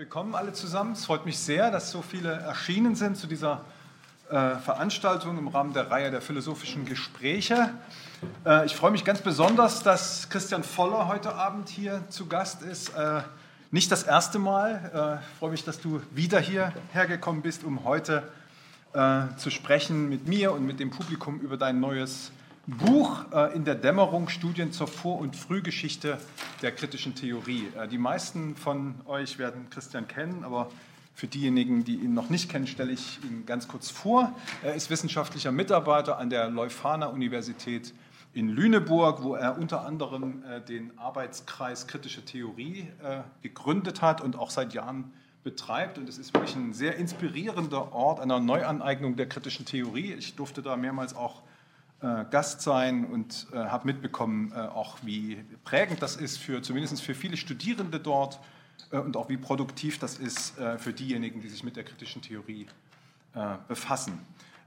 Willkommen alle zusammen. Es freut mich sehr, dass so viele erschienen sind zu dieser äh, Veranstaltung im Rahmen der Reihe der philosophischen Gespräche. Äh, ich freue mich ganz besonders, dass Christian Voller heute Abend hier zu Gast ist. Äh, nicht das erste Mal. Ich freue mich, dass du wieder hierher gekommen bist, um heute zu sprechen mit mir und mit dem Publikum über dein neues Buch in der Dämmerung Studien zur Vor- und Frühgeschichte der kritischen Theorie. Die meisten von euch werden Christian kennen, aber für diejenigen, die ihn noch nicht kennen, stelle ich ihn ganz kurz vor. Er ist wissenschaftlicher Mitarbeiter an der Leuphana Universität in Lüneburg, wo er unter anderem äh, den Arbeitskreis Kritische Theorie äh, gegründet hat und auch seit Jahren betreibt. Und es ist wirklich ein sehr inspirierender Ort einer Neuaneignung der kritischen Theorie. Ich durfte da mehrmals auch äh, Gast sein und habe mitbekommen, auch wie prägend das ist für zumindest für viele Studierende dort äh, und auch wie produktiv das ist äh, für diejenigen, die sich mit der kritischen Theorie äh, befassen.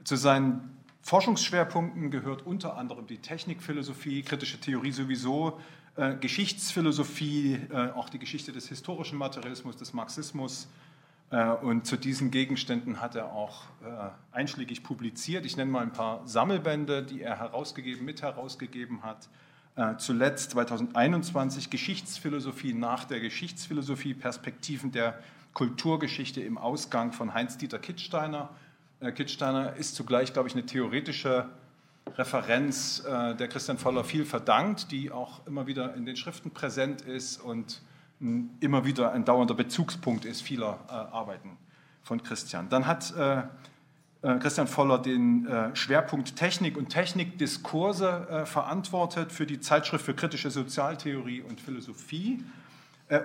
Zu seinen Forschungsschwerpunkten gehört unter anderem die Technikphilosophie, kritische Theorie sowieso, Geschichtsphilosophie, auch die Geschichte des historischen Materialismus, des Marxismus. Und zu diesen Gegenständen hat er auch einschlägig publiziert. Ich nenne mal ein paar Sammelbände, die er herausgegeben, mit herausgegeben hat. Äh, zuletzt 2021 Geschichtsphilosophie nach der Geschichtsphilosophie, Perspektiven der Kulturgeschichte im Ausgang von Heinz-Dieter Kittsteiner. Äh, Kittsteiner ist zugleich, glaube ich, eine theoretische Referenz, äh, der Christian Voller viel verdankt, die auch immer wieder in den Schriften präsent ist und immer wieder ein dauernder Bezugspunkt ist vieler Arbeiten von Christian. Dann hat äh, Christian Voller den äh, Schwerpunkt Technik und Technikdiskurse äh, verantwortet für die Zeitschrift für kritische Sozialtheorie und Philosophie.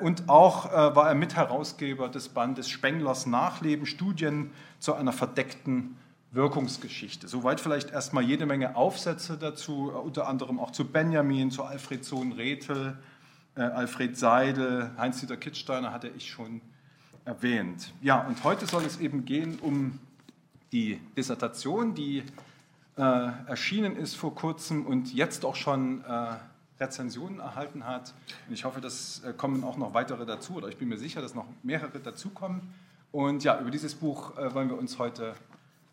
Und auch war er Mitherausgeber des Bandes Spenglers Nachleben, Studien zu einer verdeckten Wirkungsgeschichte. Soweit vielleicht erstmal jede Menge Aufsätze dazu, unter anderem auch zu Benjamin, zu Alfred Sohn-Rethel, Alfred Seidel, Heinz-Dieter Kittsteiner hatte ich schon erwähnt. Ja, und heute soll es eben gehen um die Dissertation, die äh, erschienen ist vor kurzem und jetzt auch schon äh, Rezensionen erhalten hat. Und ich hoffe, dass äh, kommen auch noch weitere dazu, oder ich bin mir sicher, dass noch mehrere dazukommen. Und ja, über dieses Buch äh, wollen wir uns heute,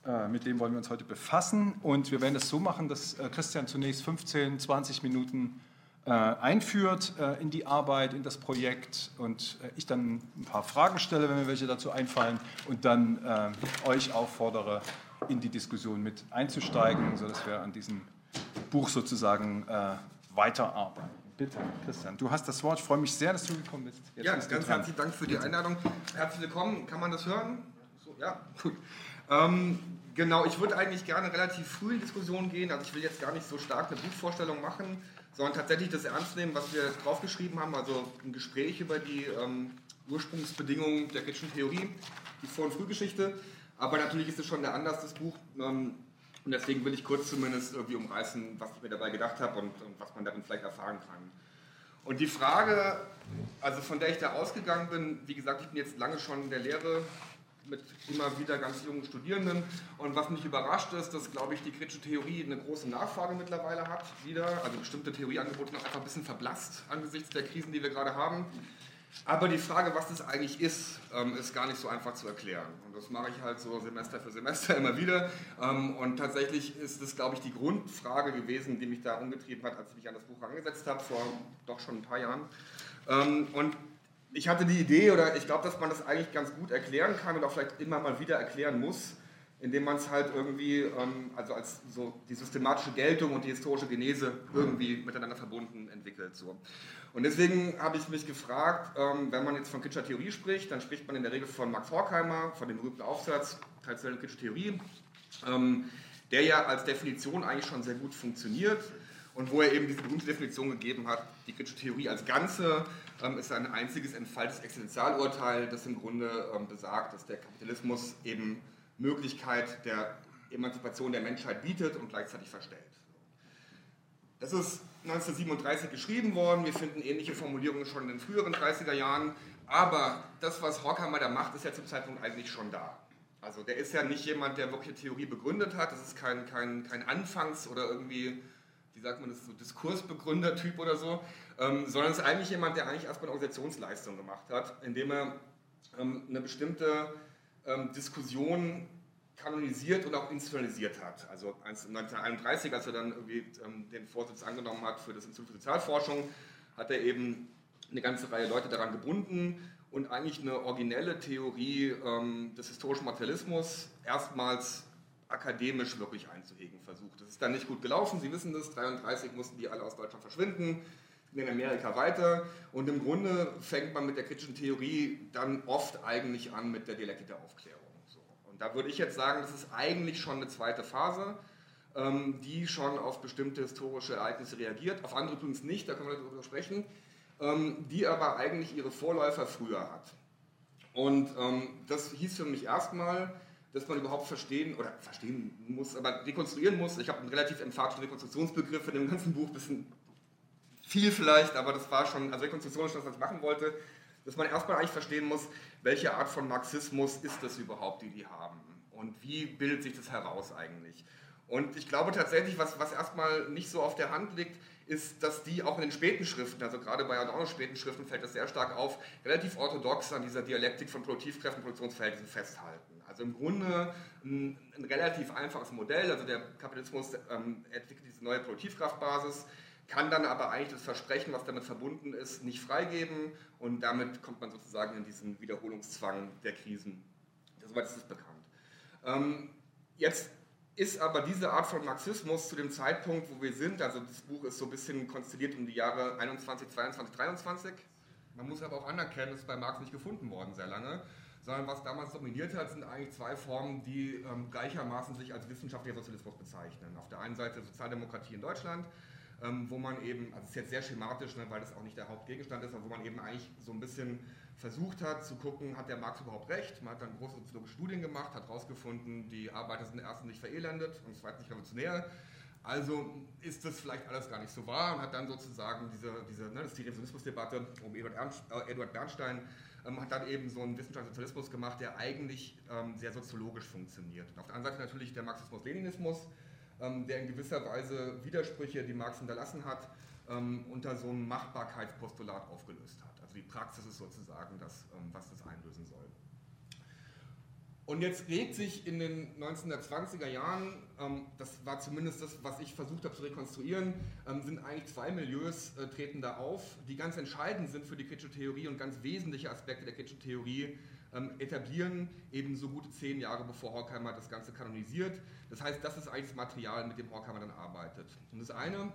äh, mit dem wollen wir uns heute befassen. Und wir werden es so machen, dass äh, Christian zunächst 15, 20 Minuten äh, einführt äh, in die Arbeit, in das Projekt und äh, ich dann ein paar Fragen stelle, wenn mir welche dazu einfallen und dann euch auffordere, in die Diskussion mit einzusteigen, sodass wir an diesem Buch sozusagen weiterarbeiten. Bitte, Christian, du hast das Wort. Ich freue mich sehr, dass du gekommen bist. Jetzt ja, ganz herzlichen Dank für die Einladung. Herzlich willkommen. Kann man das hören? So, ja, gut. Ähm, genau, ich würde eigentlich gerne relativ früh in Diskussion gehen. Also ich will jetzt gar nicht so stark eine Buchvorstellung machen, sondern tatsächlich das ernst nehmen, was wir draufgeschrieben haben, also ein Gespräch über die ähm, Ursprungsbedingungen der kritischen Theorie, die Vor- und Frühgeschichte. Aber natürlich ist es schon der Anlass des Buch ähm, und deswegen will ich kurz zumindest irgendwie umreißen, was ich mir dabei gedacht habe und, und was man darin vielleicht erfahren kann. Und die Frage, also von der ich da ausgegangen bin, wie gesagt, ich bin jetzt lange schon in der Lehre mit immer wieder ganz jungen Studierenden. Und was mich überrascht ist, dass, glaube ich, die kritische Theorie eine große Nachfrage mittlerweile hat, wieder. Also bestimmte Theorieangebote noch einfach ein bisschen verblasst angesichts der Krisen, die wir gerade haben. Aber die Frage, was das eigentlich ist, ähm, ist gar nicht so einfach zu erklären. Und das mache ich halt so Semester für Semester immer wieder. Ähm, und tatsächlich ist das, glaube ich, die Grundfrage gewesen, die mich da umgetrieben hat, als ich mich an das Buch angesetzt habe, vor doch schon ein paar Jahren. Ähm, und ich hatte die Idee, oder ich glaube, dass man das eigentlich ganz gut erklären kann und auch vielleicht immer mal wieder erklären muss, indem man es halt irgendwie, ähm, also als so die systematische Geltung und die historische Genese irgendwie miteinander verbunden entwickelt. So. Und deswegen habe ich mich gefragt, ähm, wenn man jetzt von kritischer Theorie spricht, dann spricht man in der Regel von Max Horkheimer, von dem berühmten Aufsatz Traditionelle kritische Theorie, ähm, der ja als Definition eigentlich schon sehr gut funktioniert und wo er eben diese berühmte Definition gegeben hat, die kritische Theorie als Ganze ähm, ist ein einziges entfaltes Existenzialurteil, das im Grunde ähm, besagt, dass der Kapitalismus eben Möglichkeit der Emanzipation der Menschheit bietet und gleichzeitig verstellt. Das ist 1937 geschrieben worden, wir finden ähnliche Formulierungen schon in den früheren 30er Jahren, aber das, was Horkheimer da macht, ist ja zum Zeitpunkt eigentlich schon da. Also der ist ja nicht jemand, der wirklich Theorie begründet hat, das ist kein, kein, kein Anfangs- oder irgendwie wie sagt man das, so Diskursbegründer-Typ oder so, ähm, sondern es ist eigentlich jemand, der eigentlich erstmal eine Organisationsleistung gemacht hat, indem er ähm, eine bestimmte ähm, Diskussion kanonisiert und auch institutionalisiert hat. Also 1931, als er dann irgendwie ähm, den Vorsitz angenommen hat für das Institut für Sozialforschung, hat er eben eine ganze Reihe Leute daran gebunden und eigentlich eine originelle Theorie ähm, des historischen Materialismus erstmals akademisch wirklich einzuhegen versucht. Das ist dann nicht gut gelaufen, Sie wissen das, 1933 mussten die alle aus Deutschland verschwinden, in Amerika weiter und im Grunde fängt man mit der kritischen Theorie dann oft eigentlich an mit der Dialektik der Aufklärung. So. Und da würde ich jetzt sagen, das ist eigentlich schon eine zweite Phase, ähm, die schon auf bestimmte historische Ereignisse reagiert, auf andere übrigens nicht, da können wir darüber sprechen, ähm, die aber eigentlich ihre Vorläufer früher hat. Und ähm, das hieß für mich erstmal, dass man überhaupt verstehen oder verstehen muss, aber rekonstruieren muss. Ich habe einen relativ emphatischen Rekonstruktionsbegriff in dem ganzen Buch, ein bisschen viel vielleicht, aber das war schon, also Rekonstruktion ist das, was ich machen wollte, dass man erstmal eigentlich verstehen muss, welche Art von Marxismus ist das überhaupt, die die haben und wie bildet sich das heraus eigentlich. Und ich glaube tatsächlich, was, was erstmal nicht so auf der Hand liegt, ist, dass die auch in den späten Schriften, also gerade bei Adorno späten Schriften fällt das sehr stark auf, relativ orthodox an dieser Dialektik von Produktivkräften und Produktionsverhältnissen festhalten. Also im Grunde ein, ein relativ einfaches Modell, also der Kapitalismus ähm, entwickelt diese neue Produktivkraftbasis, kann dann aber eigentlich das Versprechen, was damit verbunden ist, nicht freigeben und damit kommt man sozusagen in diesen Wiederholungszwang der Krisen. Soweit ist es bekannt. Ähm, jetzt ist aber diese Art von Marxismus zu dem Zeitpunkt, wo wir sind, also das Buch ist so ein bisschen konstelliert um die Jahre 21, 22, 23. Man muss aber auch anerkennen, es ist bei Marx nicht gefunden worden sehr lange, sondern was damals dominiert hat, sind eigentlich zwei Formen, die ähm, gleichermaßen sich als wissenschaftlicher Sozialismus bezeichnen. Auf der einen Seite Sozialdemokratie in Deutschland, ähm, wo man eben, also es ist jetzt sehr schematisch, ne, weil das auch nicht der Hauptgegenstand ist, aber wo man eben eigentlich so ein bisschen versucht hat zu gucken, hat der Marx überhaupt recht? Man hat dann große soziologische Studien gemacht, hat herausgefunden, die Arbeiter sind erstens nicht verelendet und zweitens nicht revolutionär. Also ist das vielleicht alles gar nicht so wahr und hat dann sozusagen diese, diese ne, das ist die Revisionismusdebatte um Eduard, Ernst, äh, Eduard Bernstein, ähm, hat dann eben so einen Wissenschaftssozialismus gemacht, der eigentlich ähm, sehr soziologisch funktioniert. Auf der anderen Seite natürlich der Marxismus-Leninismus, ähm, der in gewisser Weise Widersprüche, die Marx hinterlassen hat, ähm, unter so einem Machbarkeitspostulat aufgelöst hat die Praxis ist sozusagen das, ähm, was das einlösen soll. Und jetzt regt sich in den 1920er Jahren, ähm, das war zumindest das, was ich versucht habe zu rekonstruieren, ähm, sind eigentlich zwei Milieus äh, treten da auf, die ganz entscheidend sind für die kritische Theorie und ganz wesentliche Aspekte der kritischen Theorie etablieren, eben so gute zehn Jahre bevor Horkheimer das Ganze kanonisiert. Das heißt, das ist eigentlich das Material, mit dem Horkheimer dann arbeitet. Und das eine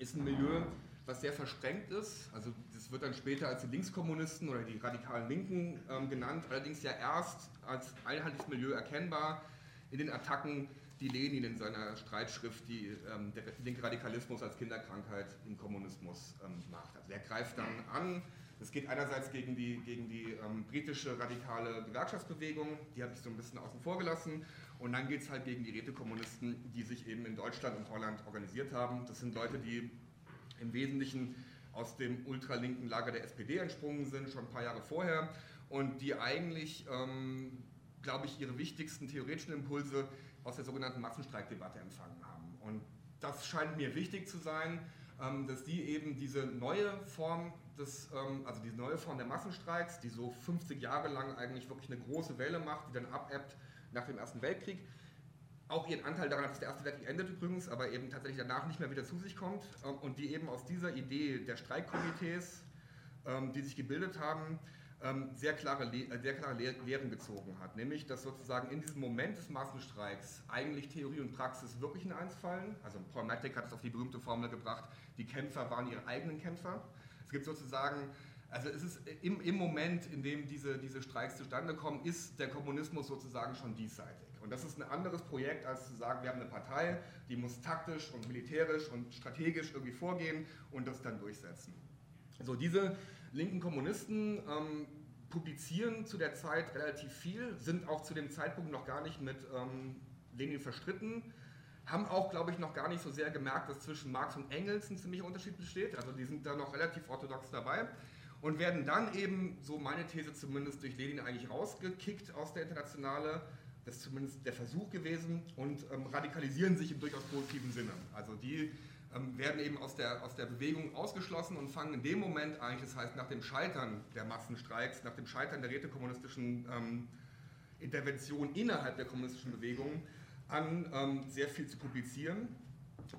ist ein Milieu, was sehr versprengt ist. Also das wird dann später als die Linkskommunisten oder die radikalen Linken ähm, genannt, allerdings ja erst als einheitliches Milieu erkennbar in den Attacken, die Lenin in seiner Streitschrift die, ähm, der linke Radikalismus als Kinderkrankheit im Kommunismus ähm, macht. Also er greift dann an. Es geht einerseits gegen die, gegen die ähm, britische radikale Gewerkschaftsbewegung, die habe ich so ein bisschen außen vor gelassen. Und dann geht es halt gegen die Rätekommunisten, die sich eben in Deutschland und Holland organisiert haben. Das sind Leute, die im Wesentlichen aus dem ultralinken Lager der SPD entsprungen sind, schon ein paar Jahre vorher, und die eigentlich, ähm, glaube ich, ihre wichtigsten theoretischen Impulse aus der sogenannten Massenstreikdebatte empfangen haben. Und das scheint mir wichtig zu sein, ähm, dass die eben diese neue Form des, ähm, also diese neue Form der Massenstreiks, die so 50 Jahre lang eigentlich wirklich eine große Welle macht, die dann abebbt nach dem Ersten Weltkrieg, auch ihren Anteil daran hat, dass der Erste Weltkrieg endet übrigens, aber eben tatsächlich danach nicht mehr wieder zu sich kommt ähm, und die eben aus dieser Idee der Streikkomitees, ähm, die sich gebildet haben, ähm, sehr klare, äh, sehr klare Lehren gezogen hat. Nämlich, dass sozusagen in diesem Moment des Massenstreiks eigentlich Theorie und Praxis wirklich in eins fallen. Also Paul Matic hat es auf die berühmte Formel gebracht, die Kämpfer waren ihre eigenen Kämpfer. Es gibt sozusagen also es ist im, im Moment, in dem diese, diese Streiks zustande kommen, ist der Kommunismus sozusagen schon diesseitig. Und das ist ein anderes Projekt, als zu sagen, wir haben eine Partei, die muss taktisch und militärisch und strategisch irgendwie vorgehen und das dann durchsetzen. So, diese linken Kommunisten ähm, publizieren zu der Zeit relativ viel, sind auch zu dem Zeitpunkt noch gar nicht mit ähm, Lenin verstritten, haben auch, glaube ich, noch gar nicht so sehr gemerkt, dass zwischen Marx und Engels ein ziemlicher Unterschied besteht. Also die sind da noch relativ orthodox dabei und werden dann eben, so meine These zumindest, durch Lenin eigentlich rausgekickt aus der Internationale das ist zumindest der Versuch gewesen und ähm, radikalisieren sich im durchaus positiven Sinne. Also die ähm, werden eben aus der, aus der Bewegung ausgeschlossen und fangen in dem Moment eigentlich, das heißt nach dem Scheitern der Massenstreiks, nach dem Scheitern der rätekommunistischen ähm, Intervention innerhalb der kommunistischen Bewegung an, ähm, sehr viel zu publizieren.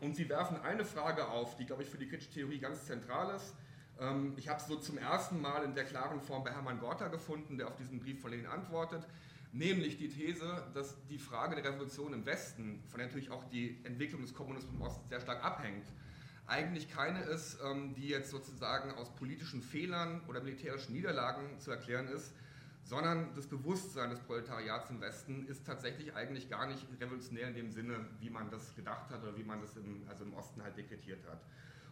Und sie werfen eine Frage auf, die, glaube ich, für die kritische Theorie ganz zentral ist. Ähm, ich habe es so zum ersten Mal in der klaren Form bei Hermann Gorter gefunden, der auf diesen Brief von Lenin antwortet, nämlich die These, dass die Frage der Revolution im Westen, von der natürlich auch die Entwicklung des Kommunismus im Osten sehr stark abhängt, eigentlich keine ist, ähm, die jetzt sozusagen aus politischen Fehlern oder militärischen Niederlagen zu erklären ist, sondern das Bewusstsein des Proletariats im Westen ist tatsächlich eigentlich gar nicht revolutionär in dem Sinne, wie man das gedacht hat oder wie man das im, also im Osten halt dekretiert hat.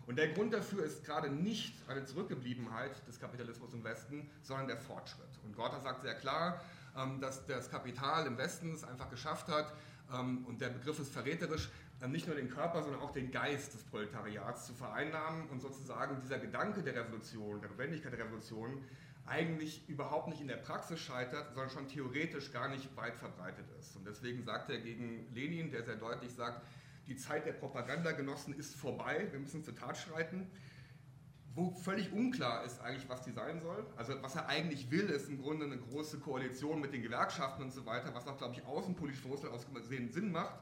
Und der Grund dafür ist gerade nicht eine Zurückgebliebenheit des Kapitalismus im Westen, sondern der Fortschritt. Und Gorter sagt sehr klar, ähm, dass das Kapital im Westen es einfach geschafft hat, ähm, und der Begriff ist verräterisch, ähm, nicht nur den Körper, sondern auch den Geist des Proletariats zu vereinnahmen und sozusagen dieser Gedanke der Revolution, der Notwendigkeit der Revolution, eigentlich überhaupt nicht in der Praxis scheitert, sondern schon theoretisch gar nicht weit verbreitet ist. Und deswegen sagt er gegen Lenin, der sehr deutlich sagt, die Zeit der Propagandagenossen ist vorbei, wir müssen zur Tat schreiten. Wo völlig unklar ist eigentlich, was die sein soll. Also was er eigentlich will, ist im Grunde eine große Koalition mit den Gewerkschaften und so weiter, was auch, glaube ich, außenpolitisch von Russland aus gesehen Sinn macht.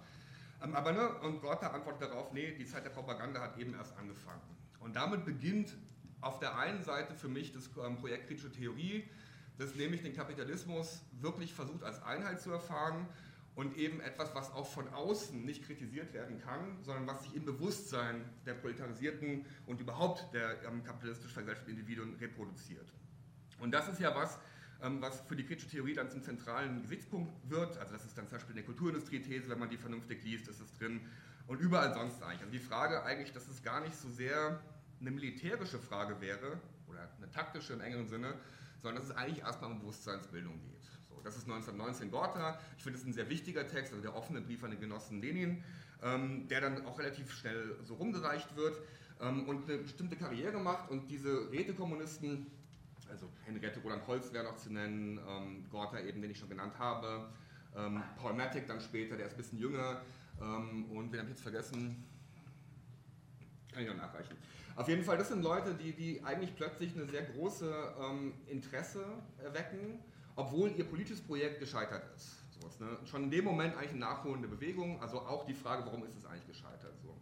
Ähm, aber ne, und Gorta antwortet darauf, nee, die Zeit der Propaganda hat eben erst angefangen. Und damit beginnt auf der einen Seite für mich das ähm, Projekt Kritische Theorie, das nämlich den Kapitalismus wirklich versucht als Einheit zu erfahren und eben etwas, was auch von außen nicht kritisiert werden kann, sondern was sich im Bewusstsein der proletarisierten und überhaupt der ähm, kapitalistisch vergesellschafteten Individuen reproduziert. Und das ist ja was, ähm, was für die kritische Theorie dann zum zentralen Gesichtspunkt wird. Also das ist dann zum Beispiel eine Kulturindustrie-These, wenn man die vernünftig liest, ist es drin. Und überall sonst eigentlich. Also die Frage eigentlich, dass es gar nicht so sehr eine militärische Frage wäre, oder eine taktische im engeren Sinne, sondern dass es eigentlich erstmal um Bewusstseinsbildung geht. Das ist 1919 Gorta. Ich finde, das ist ein sehr wichtiger Text, also der offene Brief an den Genossen Lenin, ähm, der dann auch relativ schnell so rumgereicht wird ähm, und eine bestimmte Karriere macht. Und diese Rätekommunisten, also Henriette Roland Holz wäre noch zu nennen, ähm, Gorta eben, den ich schon genannt habe, ähm, Paul Matic dann später, der ist ein bisschen jünger. Ähm, und wen habe ich jetzt vergessen? Kann ich noch nachreichen. Auf jeden Fall, das sind Leute, die, die eigentlich plötzlich eine sehr große ähm, Interesse erwecken, obwohl ihr politisches Projekt gescheitert ist. Sowas, ne? Schon in dem Moment eigentlich eine nachholende Bewegung, also auch die Frage, warum ist es eigentlich gescheitert. So.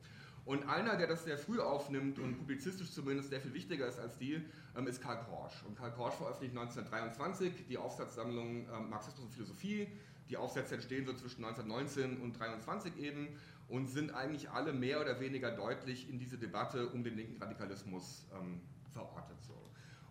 Und einer, der das sehr früh aufnimmt und publizistisch zumindest sehr viel wichtiger ist als die, ähm, ist Karl Korsch. Und Karl Korsch veröffentlicht 1923 die Aufsatzsammlung ähm, Marxismus und Philosophie. Die Aufsätze entstehen so zwischen 1919 und 1923 eben und sind eigentlich alle mehr oder weniger deutlich in diese Debatte um den linken Radikalismus ähm, verortet. So.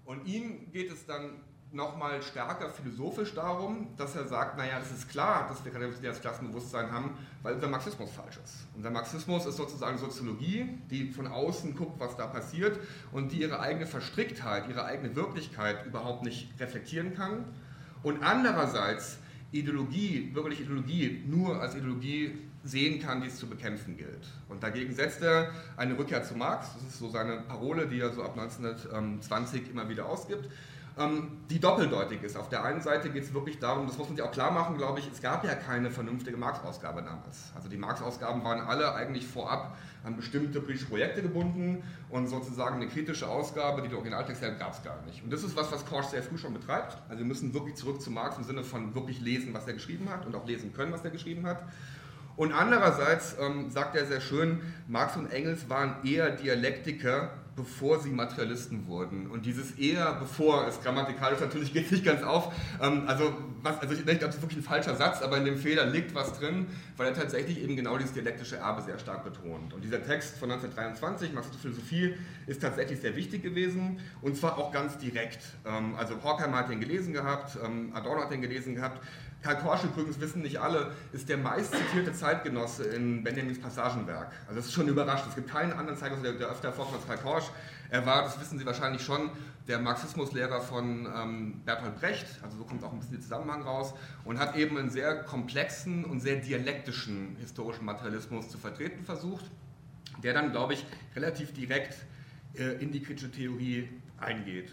Und ihm geht es dann nochmal stärker philosophisch darum, dass er sagt, naja, es ist klar, dass wir das Klassenbewusstsein haben, weil unser Marxismus falsch ist. Unser Marxismus ist sozusagen Soziologie, die von außen guckt, was da passiert und die ihre eigene Verstricktheit, ihre eigene Wirklichkeit überhaupt nicht reflektieren kann. Und andererseits Ideologie, bürgerliche Ideologie, nur als Ideologie sehen kann, die es zu bekämpfen gilt. Und dagegen setzt er eine Rückkehr zu Marx, das ist so seine Parole, die er so ab 1920 immer wieder ausgibt, die doppeldeutig ist. Auf der einen Seite geht es wirklich darum, das muss man sich auch klar machen, glaube ich, es gab ja keine vernünftige Marx-Ausgabe damals. Also die Marx-Ausgaben waren alle eigentlich vorab an bestimmte politische Projekte gebunden und sozusagen eine kritische Ausgabe, die der Originaltext hält, gab es gar nicht. Und das ist was, was Korsch sehr früh schon betreibt. Also wir müssen wirklich zurück zu Marx im Sinne von wirklich lesen, was er geschrieben hat und auch lesen können, was er geschrieben hat. Und andererseits ähm, sagt er sehr schön, Marx und Engels waren eher Dialektiker, bevor sie Materialisten wurden. Und dieses eher bevor ist grammatikalisch natürlich geht nicht ganz auf. Ähm, also, was, also ich denke, das ist wirklich ein falscher Satz, aber in dem Fehler liegt was drin, weil er tatsächlich eben genau dieses dialektische Erbe sehr stark betont. Und dieser Text von 1923, Marxische Philosophie, ist tatsächlich sehr wichtig gewesen und zwar auch ganz direkt. Ähm, also Horkheimer hat den gelesen gehabt, ähm, Adorno hat den gelesen gehabt. Karl Korsch übrigens, wissen nicht alle, ist der meist zitierte Zeitgenosse in Benjamins Passagenwerk. Also das ist schon überraschend. Es gibt keinen anderen Zeitgenosse, der, der öfter vorkommt als Karl Korsch. Er war, das wissen Sie wahrscheinlich schon, der Marxismuslehrer von ähm, Bertolt Brecht, also so kommt auch ein bisschen der Zusammenhang raus, und hat eben einen sehr komplexen und sehr dialektischen historischen Materialismus zu vertreten versucht, der dann, glaube ich, relativ direkt äh, in die kritische Theorie eingeht.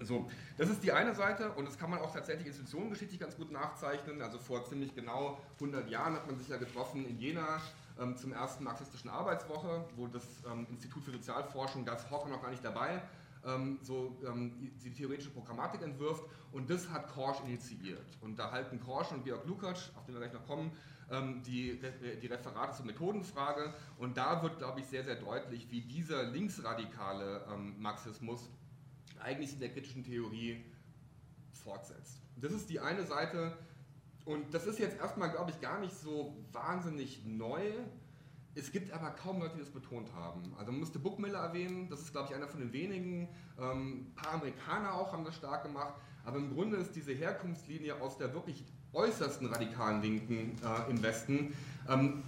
So, das ist die eine Seite und das kann man auch tatsächlich institutionengeschichtlich ganz gut nachzeichnen. Also vor ziemlich genau 100 Jahren hat man sich ja getroffen in Jena ähm, zum ersten marxistischen Arbeitswoche, wo das ähm, Institut für Sozialforschung, da ist Hocker noch gar nicht dabei, ähm, so ähm, die theoretische Programmatik entwirft und das hat Korsch initiiert. Und da halten Korsch und Georg Lukacs, auf den wir gleich noch kommen, ähm, die, die Referate zur Methodenfrage und da wird, glaube ich, sehr, sehr deutlich, wie dieser linksradikale ähm, Marxismus eigentlich in der kritischen Theorie fortsetzt. Das ist die eine Seite und das ist jetzt erstmal, glaube ich, gar nicht so wahnsinnig neu. Es gibt aber kaum Leute, die das betont haben. Also man müsste Buckmiller erwähnen, das ist, glaube ich, einer von den wenigen. Ähm, ein paar Amerikaner auch haben das stark gemacht. Aber im Grunde ist diese Herkunftslinie aus der wirklich äußersten radikalen Linken äh, im Westen ähm,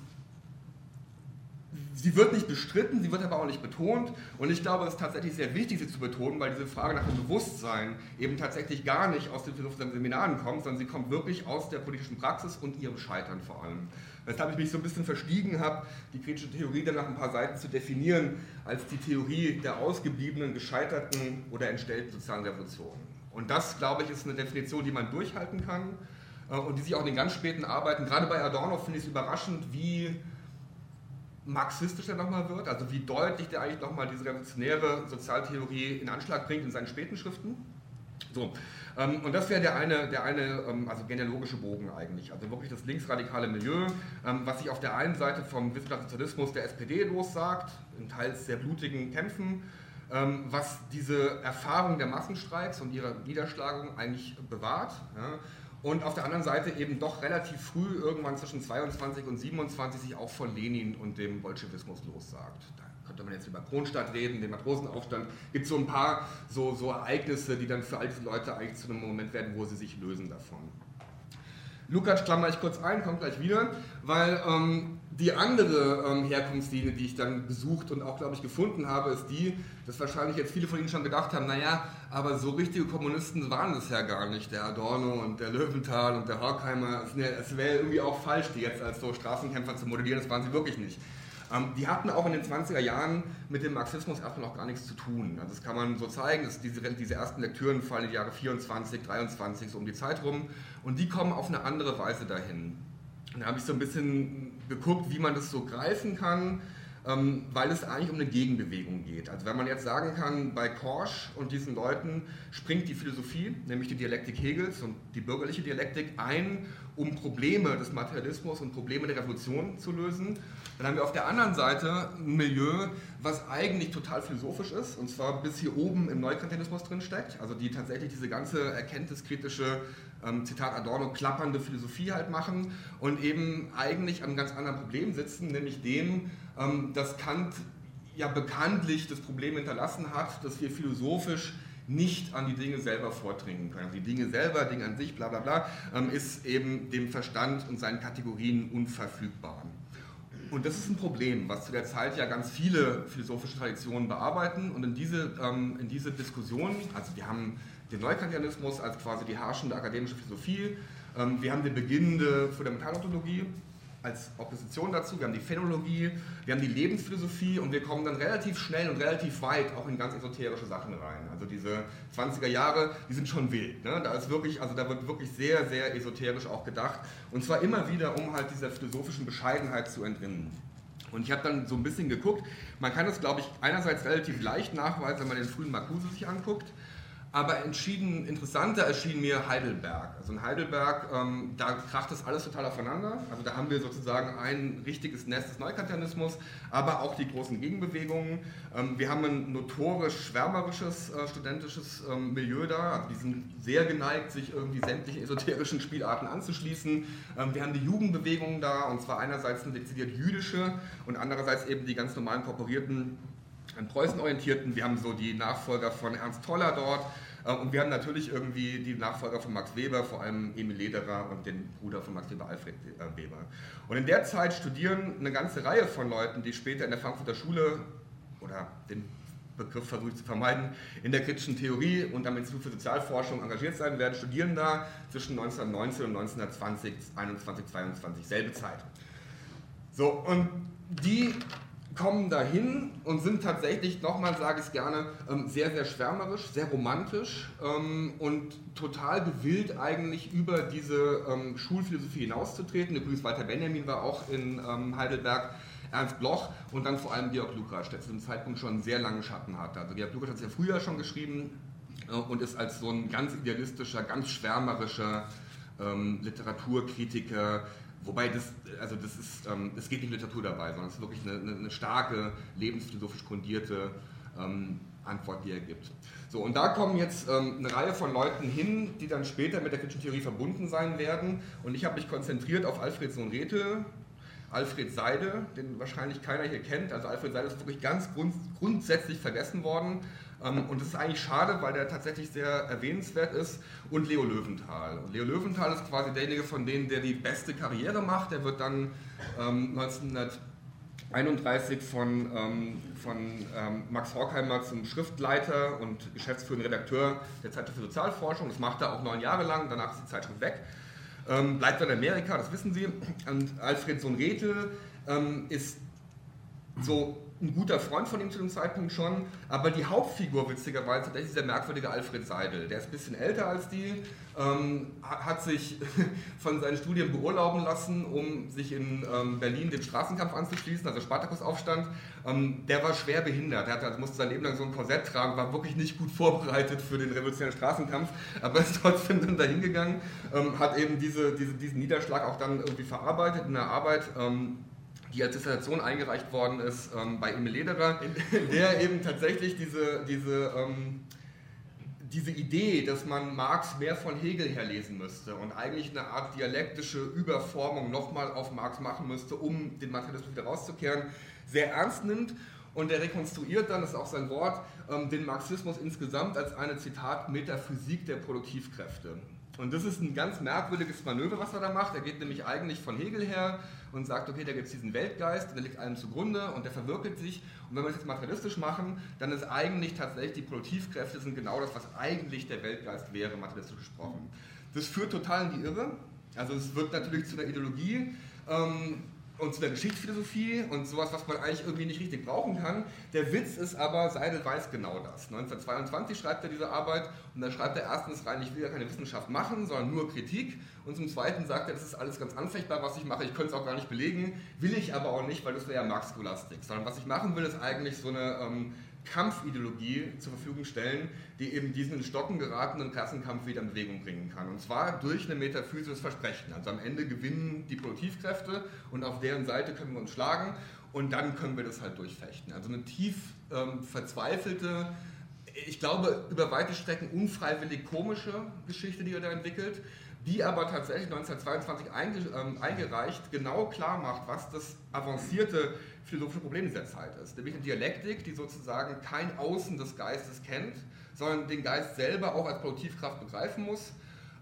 sie wird nicht bestritten, sie wird aber auch nicht betont. Und ich glaube, es ist tatsächlich sehr wichtig, sie zu betonen, weil diese Frage nach dem Bewusstsein eben tatsächlich gar nicht aus den philosophischen Seminaren kommt, sondern sie kommt wirklich aus der politischen Praxis und ihrem Scheitern vor allem. Weshalb ich mich so ein bisschen verstiegen habe, die kritische Theorie dann nach ein paar Seiten zu definieren als die Theorie der ausgebliebenen, gescheiterten oder entstellten sozialen Revolution. Und das, glaube ich, ist eine Definition, die man durchhalten kann äh, und die sich auch in den ganz späten Arbeiten, gerade bei Adorno finde ich es überraschend, wie marxistisch er nochmal wird, also wie deutlich der eigentlich nochmal diese revolutionäre Sozialtheorie in Anschlag bringt in seinen späten Schriften. So, ähm, und das wäre der eine, der eine ähm, also genealogische Bogen eigentlich, also wirklich das linksradikale Milieu, ähm, was sich auf der einen Seite vom Wissenschaftssozialismus der SPD lossagt, in teils sehr blutigen Kämpfen, was diese Erfahrung der Massenstreiks und ihrer Niederschlagung eigentlich bewahrt. Ja, und auf der anderen Seite eben doch relativ früh, irgendwann zwischen 22 und 27, sich auch von Lenin und dem Bolschewismus lossagt. Da könnte man jetzt über Kronstadt reden, den Matrosenaufstand. Gibt so ein paar so, so Ereignisse, die dann für diese Leute eigentlich zu einem Moment werden, wo sie sich lösen davon. Lukas klammer ich kurz ein, kommt gleich wieder, weil ähm, die andere ähm, Herkunftslinie, die ich dann besucht und auch, glaube ich, gefunden habe, ist die, dass wahrscheinlich jetzt viele von Ihnen schon gedacht haben, naja, aber so richtige Kommunisten waren es ja gar nicht, der Adorno und der Löwenthal und der Horkheimer. Es wäre irgendwie auch falsch, die jetzt als so Straßenkämpfer zu modellieren, das waren sie wirklich nicht. Ähm, die hatten auch in den 20er Jahren mit dem Marxismus erstmal noch gar nichts zu tun. Also das kann man so zeigen, dass diese, diese ersten Lektüren fallen in die Jahre 24, 23, so um die Zeit rum und die kommen auf eine andere Weise dahin. Und da habe ich so ein bisschen geguckt, wie man das so greifen kann, ähm, weil es eigentlich um eine Gegenbewegung geht. Also wenn man jetzt sagen kann, bei Korsch und diesen Leuten springt die Philosophie, nämlich die Dialektik Hegels und die bürgerliche Dialektik ein, um Probleme des Materialismus und Probleme der Revolution zu lösen. Dann haben wir auf der anderen Seite ein Milieu, was eigentlich total philosophisch ist, und zwar bis hier oben im Neukantianismus drin steckt, also die tatsächlich diese ganze erkenntniskritische ähm, Zitat Adorno, klappernde Philosophie halt machen und eben eigentlich an einem ganz anderen Problem sitzen, nämlich dem, ähm, dass Kant ja bekanntlich das Problem hinterlassen hat, dass wir philosophisch nicht an die Dinge selber vordringen können. Also die Dinge selber, Dinge an sich, bla bla bla, ähm, ist eben dem Verstand und seinen Kategorien unverfügbar. Und das ist ein Problem, was zu der Zeit ja ganz viele philosophische Traditionen bearbeiten. Und in diese, ähm, in diese Diskussion, also wir haben den Neukantianismus als quasi die herrschende akademische Philosophie. Ähm, wir haben den Beginn der Fundamentalontologie als Opposition dazu, wir haben die Phänologie, wir haben die Lebensphilosophie und wir kommen dann relativ schnell und relativ weit auch in ganz esoterische Sachen rein. Also diese 20er Jahre, die sind schon wild. Ne? Da ist wirklich, also da wird wirklich sehr, sehr esoterisch auch gedacht und zwar immer wieder, um halt dieser philosophischen Bescheidenheit zu entrinnen. Und ich habe dann so ein bisschen geguckt, man kann das, glaube ich, einerseits relativ leicht nachweisen, wenn man den frühen Marcuse sich anguckt, aber entschieden interessanter erschien mir Heidelberg. Also in Heidelberg, ähm, da kracht das alles total aufeinander. Also da haben wir sozusagen ein richtiges Nest des Neukantianismus, aber auch die großen Gegenbewegungen. Ähm, wir haben ein notorisch schwärmerisches äh, studentisches ähm, Milieu da. Also die sind sehr geneigt, sich irgendwie sämtlichen esoterischen Spielarten anzuschließen. Ähm, wir haben die Jugendbewegungen da, und zwar einerseits eine dezidiert jüdische und andererseits eben die ganz normalen korporierten an Preußen orientierten. Wir haben so die Nachfolger von Ernst Toller dort, äh, und wir haben natürlich irgendwie die Nachfolger von Max Weber, vor allem Emil Lederer und den Bruder von Max Weber, Alfred äh, Weber. Und in der Zeit studieren eine ganze Reihe von Leuten, die später in der Frankfurter Schule oder den Begriff versuche ich zu vermeiden, in der kritischen Theorie und am Institut für Sozialforschung engagiert sein werden, studieren da zwischen 1919 und 1920, 21, 22, selbe Zeit. So, und die kommen dahin und sind tatsächlich, nochmal sage ich es gerne, ähm, sehr, sehr schwärmerisch, sehr romantisch ähm, und total gewillt eigentlich über diese ähm, Schulphilosophie hinauszutreten. Übrigens Walter Benjamin war auch in Heidelberg, Ernst Bloch und dann vor allem Georg Lukacs, der zu dem Zeitpunkt schon sehr langen Schatten hatte. Also Georg Lukacs hat es ja früher schon geschrieben äh, und ist als so ein ganz idealistischer, ganz schwärmerischer Literaturkritiker, Wobei das, also das ist, ähm, es geht nicht Literatur dabei, sondern es ist wirklich eine, eine, starke, lebensphilosophisch grundierte ähm, Antwort, die er gibt. So, und da kommen jetzt ähm, eine Reihe von Leuten hin, die dann später mit der kritischen Theorie verbunden sein werden. Und ich habe mich konzentriert auf Alfred Sohn Rethel, Alfred Seide, den wahrscheinlich keiner hier kennt. Also Alfred Seide ist wirklich ganz grund, grundsätzlich vergessen worden. Ähm, und das ist eigentlich schade, weil der tatsächlich sehr erwähnenswert ist. Und Leo Löwenthal. Und Leo Löwenthal ist quasi derjenige von denen, der die beste Karriere macht. Der wird dann ähm, 1931 von, ähm, von ähm, Max Horkheimer zum Schriftleiter und geschäftsführenden Redakteur der Zeitschrift für Sozialforschung. Das macht er auch neun Jahre lang. Danach ist die Zeitschrift weg. Bleibt in Amerika, das wissen Sie. Und Alfred Sohn Rethel ähm, ist so ein guter Freund von ihm zu dem Zeitpunkt schon, aber die Hauptfigur witzigerweise das ist der merkwürdige Alfred Seidel. Der ist ein bisschen älter als die, ähm, hat sich von seinen Studien beurlauben lassen, um sich in ähm, Berlin dem Straßenkampf anzuschließen, also Spartakusaufstand. Ähm, der war schwer behindert, er hatte, also musste sein Leben lang so ein Korsett tragen, war wirklich nicht gut vorbereitet für den revolutionären Straßenkampf, aber ist trotzdem dann dahin gegangen, ähm, hat eben diese, diese, diesen Niederschlag auch dann irgendwie verarbeitet in der Arbeit ähm, die als Dissertation eingereicht worden ist ähm, bei Emil Lederer, in der eben tatsächlich diese, diese, ähm, diese Idee, dass man Marx mehr von Hegel her lesen müsste und eigentlich eine Art dialektische Überformung nochmal auf Marx machen müsste, um den Materialismus wieder rauszukehren, sehr ernst nimmt. Und er rekonstruiert dann, das ist auch sein Wort, ähm, den Marxismus insgesamt als eine, Zitat, Metaphysik der Produktivkräfte. Und das ist ein ganz merkwürdiges Manöver, was er da macht. Er geht nämlich eigentlich von Hegel her und sagt, okay, da gibt es diesen Weltgeist, der liegt allem zugrunde und der verwirkelt sich. Und wenn wir das jetzt materialistisch machen, dann ist eigentlich tatsächlich die Produktivkräfte sind genau das, was eigentlich der Weltgeist wäre, materialistisch gesprochen. Das führt total in die Irre. Also es wird natürlich zu einer Ideologie. Ähm, und zu der Geschichtsphilosophie und sowas, was man eigentlich irgendwie nicht richtig brauchen kann. Der Witz ist aber, Seidel weiß genau das. 1922 schreibt er diese Arbeit und da schreibt er erstens rein, ich will ja keine Wissenschaft machen, sondern nur Kritik. Und zum Zweiten sagt er, das ist alles ganz anfechtbar, was ich mache, ich könnte es auch gar nicht belegen, will ich aber auch nicht, weil das wäre ja Marx-Scholastik. Sondern was ich machen will, ist eigentlich so eine ähm, Kampfideologie zur Verfügung stellen, die eben diesen in Stocken geratenen Klassenkampf wieder in Bewegung bringen kann. Und zwar durch eine metaphysisches Versprechen. Also am Ende gewinnen die Produktivkräfte und auf deren Seite können wir uns schlagen und dann können wir das halt durchfechten. Also eine tief ähm, verzweifelte, ich glaube über weite Strecken unfreiwillig komische Geschichte, die er da entwickelt, die aber tatsächlich 1922 ähm, eingereicht genau klar macht, was das avancierte philosophische Problem dieser Zeit ist. Nämlich eine Dialektik, die sozusagen kein Außen des Geistes kennt, sondern den Geist selber auch als Produktivkraft begreifen muss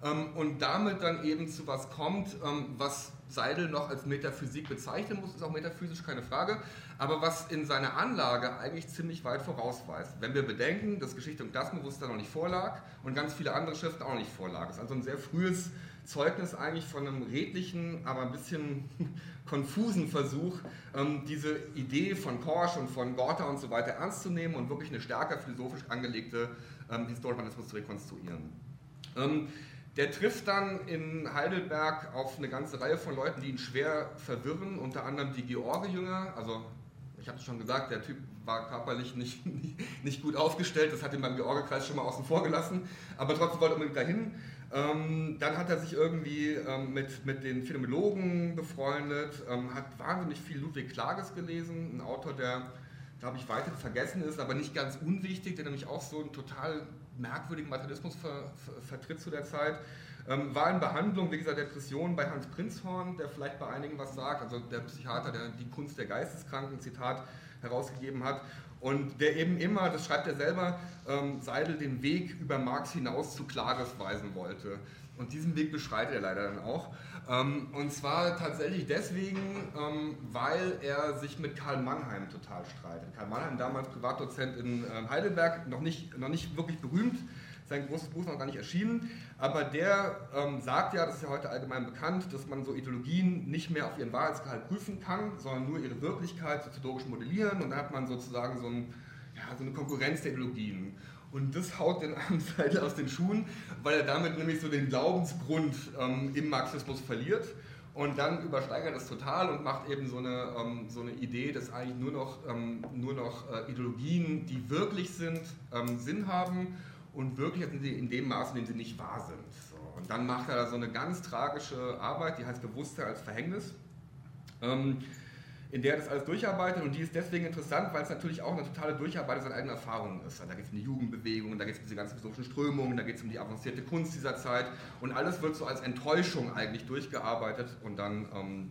ähm, und damit dann eben zu was kommt, ähm, was Seidel noch als Metaphysik bezeichnen muss, ist auch metaphysisch keine Frage, aber was in seiner Anlage eigentlich ziemlich weit vorausweist. Wenn wir bedenken, dass Geschichte und Klassenbewusstsein noch nicht vorlag und ganz viele andere Schriften auch noch nicht vorlag. Es ist also ein sehr frühes Zeugnis eigentlich von einem redlichen, aber ein bisschen konfusen Versuch, ähm, diese Idee von Korsch und von Gorta und so weiter ernst zu nehmen und wirklich eine stärker philosophisch angelegte ähm, Historismus zu rekonstruieren. Ähm, der trifft dann in Heidelberg auf eine ganze Reihe von Leuten, die ihn schwer verwirren, unter anderem die George-Jünger, also ich habe es schon gesagt, der Typ war körperlich nicht, nicht gut aufgestellt, das hat ihn beim George-Kreis schon mal außen vor gelassen, aber trotzdem wollte er unbedingt dahin. Ähm, dann hat er sich irgendwie ähm, mit, mit den Phänomenologen befreundet, ähm, hat wahnsinnig viel Ludwig Klages gelesen, ein Autor, der, glaube ich, weiter vergessen ist, aber nicht ganz unwichtig, der nämlich auch so einen total merkwürdigen Materialismus ver, ver, vertritt zu der Zeit. Ähm, war in Behandlung wegen dieser Depression bei Hans Prinzhorn, der vielleicht bei einigen was sagt, also der Psychiater, der die Kunst der Geisteskranken, Zitat, herausgegeben hat. Und der eben immer, das schreibt er selber, ähm, Seidel den Weg über Marx hinaus zu Klares weisen wollte. Und diesen Weg beschreitet er leider dann auch. Ähm, und zwar tatsächlich deswegen, ähm, weil er sich mit Karl Mannheim total streitet. Karl Mannheim, damals Privatdozent in ähm, Heidelberg, noch nicht, noch nicht wirklich berühmt, sein großes Buch noch gar nicht erschienen, aber der ähm, sagt ja, das ist ja heute allgemein bekannt, dass man so Ideologien nicht mehr auf ihren Wahrheitsgehalt prüfen kann, sondern nur ihre Wirklichkeit soziologisch modellieren und da hat man sozusagen so, ein, ja, so eine Konkurrenz der Ideologien. Und das haut den Seidel aus den Schuhen, weil er damit nämlich so den Glaubensgrund ähm, im Marxismus verliert. Und dann übersteigert es total und macht eben so eine, ähm, so eine Idee, dass eigentlich nur noch, ähm, nur noch äh, Ideologien, die wirklich sind, ähm, Sinn haben und wirklich sind sie in dem Maß, in dem sie nicht wahr sind. So. Und dann macht er da so eine ganz tragische Arbeit, die heißt Bewusstsein als Verhängnis. Ähm, in der das alles durcharbeitet und die ist deswegen interessant, weil es natürlich auch eine totale Durcharbeitung seiner eigenen Erfahrungen ist. Da geht es um die Jugendbewegung, da geht es um diese ganzen philosophischen Strömungen, da geht es um die avancierte Kunst dieser Zeit und alles wird so als Enttäuschung eigentlich durchgearbeitet und dann, ähm,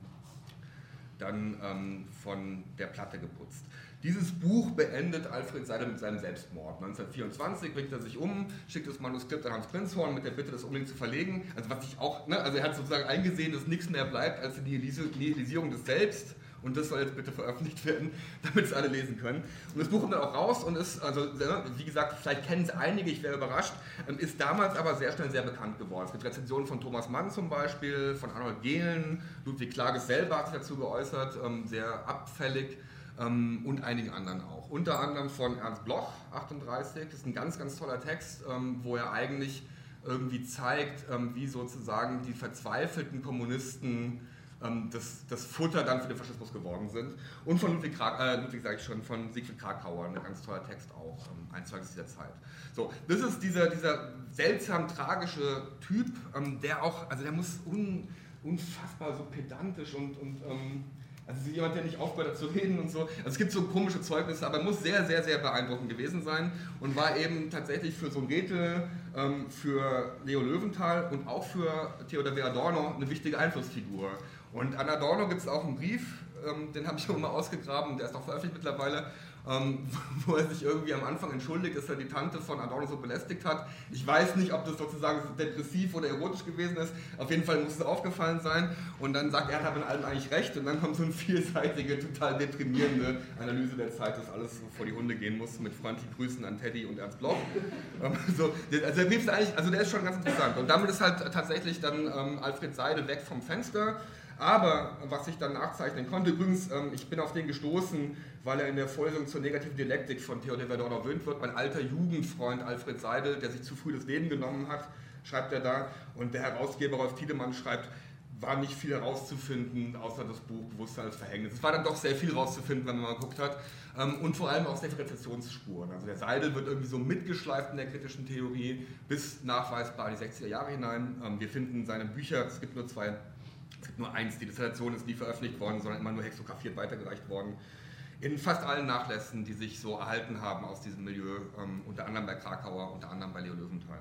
dann ähm, von der Platte geputzt. Dieses Buch beendet Alfred Seidel mit seinem Selbstmord. 1924 bringt er sich um, schickt das Manuskript an Hans Prinzhorn mit der Bitte, das unbedingt zu verlegen. Also was ich auch, ne, also er hat sozusagen eingesehen, dass nichts mehr bleibt als die Nihilisierung des Selbst und das soll jetzt bitte veröffentlicht werden, damit es alle lesen können. Und das Buch kommt dann auch raus und ist, also wie gesagt, vielleicht kennen es einige, ich wäre überrascht, ähm, ist damals aber sehr schnell sehr bekannt geworden. Es gibt Rezensionen von Thomas Mann zum Beispiel, von Arnold Gehlen, Ludwig Klages selber hat sich dazu geäußert, ähm, sehr abfällig ähm, und einigen anderen auch. Unter anderem von Ernst Bloch, 38, das ist ein ganz, ganz toller Text, wo er eigentlich irgendwie zeigt, wie sozusagen die verzweifelten Kommunisten ähm, das, das Futter dann für den Faschismus geworden sind. Und von Ludwig, Krak, äh, Ludwig sage ich schon, von Siegfried Krakauer, ein ganz toller Text auch, ähm, ein Zeugnis dieser Zeit. So, das ist dieser, dieser seltsam tragische Typ, ähm, der auch, also der muss un, unfassbar so pedantisch und, und ähm, also jemand, der nicht aufhört hat zu reden und so. Also es gibt so komische Zeugnisse, aber muss sehr, sehr, sehr beeindruckend gewesen sein und war eben tatsächlich für so Rätel, ähm, für Leo Löwenthal und auch für Theodor W. Adorno eine wichtige Einflussfigur. Und an Adorno gibt es auch einen Brief, ähm, den habe ich auch mal ausgegraben, der ist auch veröffentlicht mittlerweile, ähm, wo er sich irgendwie am Anfang entschuldigt, dass er die Tante von Adorno so belästigt hat. Ich weiß nicht, ob das sozusagen depressiv oder erotisch gewesen ist. Auf jeden Fall muss es aufgefallen sein. Und dann sagt er, er hat in allem eigentlich recht. Und dann kommt so eine vielseitige, total deprimierende Analyse der Zeit, dass alles vor die Hunde gehen muss, mit freundlichen Grüßen an Teddy und Ernst Bloch. Ähm, so, also der also der ist schon ganz interessant. Und damit ist halt tatsächlich dann ähm, Alfred Seidel weg vom Fenster. Aber was ich dann nachzeichnen konnte, übrigens, ähm, ich bin auf den gestoßen, weil er in der Vorlesung zur negativen Dialektik von Theodor Verdorn erwähnt wird. Mein alter Jugendfreund Alfred Seidel, der sich zu früh das Leben genommen hat, schreibt er da. Und der Herausgeber Rolf Tiedemann schreibt, war nicht viel herauszufinden, außer das Buch Bewusstsein als Verhängnis. Es war dann doch sehr viel herauszufinden, wenn man mal geguckt hat. Ähm, und vor allem auch sehr viele Rezeptionsspuren. Also der Seidel wird irgendwie so mitgeschleift in der kritischen Theorie bis nachweisbar in die 60er Jahre hinein. Ähm, wir finden seine Bücher, es gibt nur zwei nur eins, die Dissertation ist nie veröffentlicht worden, sondern immer nur hexografiert weitergereicht worden. In fast allen Nachlässen, die sich so erhalten haben aus diesem Milieu, ähm, unter anderem bei Krakauer, unter anderem bei Leo Löwenthal.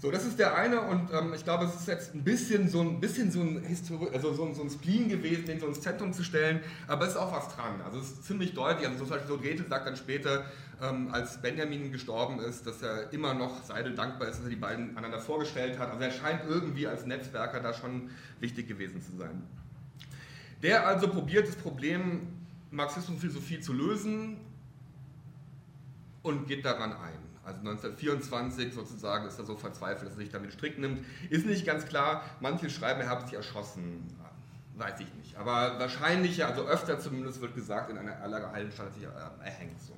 So, das ist der eine und ähm, ich glaube, es ist jetzt ein bisschen so ein, bisschen so ein, Histori also so so ein Spleen gewesen, den so ins Zentrum zu stellen, aber es ist auch was dran. Also es ist ziemlich deutlich, also zum Beispiel so Gretel sagt dann später, ähm, als Benjamin gestorben ist, dass er immer noch Seidel dankbar ist, dass er die beiden einander vorgestellt hat. Also er scheint irgendwie als Netzwerker da schon wichtig gewesen zu sein. Der also probiert das Problem Marxismus und Philosophie zu lösen und geht daran ein. Also 1924 sozusagen ist er so verzweifelt, dass er sich damit strikt nimmt. Ist nicht ganz klar, manche schreiben, er habe sich erschossen. Weiß ich nicht. Aber wahrscheinlich, also öfter zumindest wird gesagt, in einer allergeheilen hat sich äh, erhängt. So.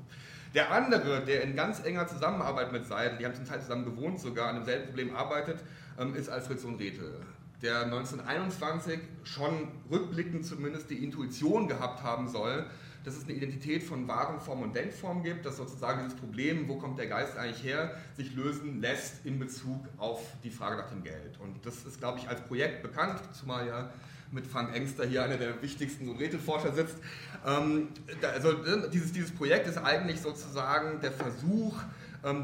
Der andere, der in ganz enger Zusammenarbeit mit Seidel, die haben zum Teil zusammen gewohnt, sogar an demselben Problem arbeitet, ähm, ist Alfred Sohn Rethel, der 1921 schon rückblickend zumindest die Intuition gehabt haben soll, dass es eine Identität von Warenform und Denkform gibt, dass sozusagen dieses Problem, wo kommt der Geist eigentlich her, sich lösen lässt in Bezug auf die Frage nach dem Geld. Und das ist, glaube ich, als Projekt bekannt, zumal ja mit Frank Engster hier einer der wichtigsten so Rätselforscher sitzt. Ähm, also dieses, dieses Projekt ist eigentlich sozusagen der Versuch,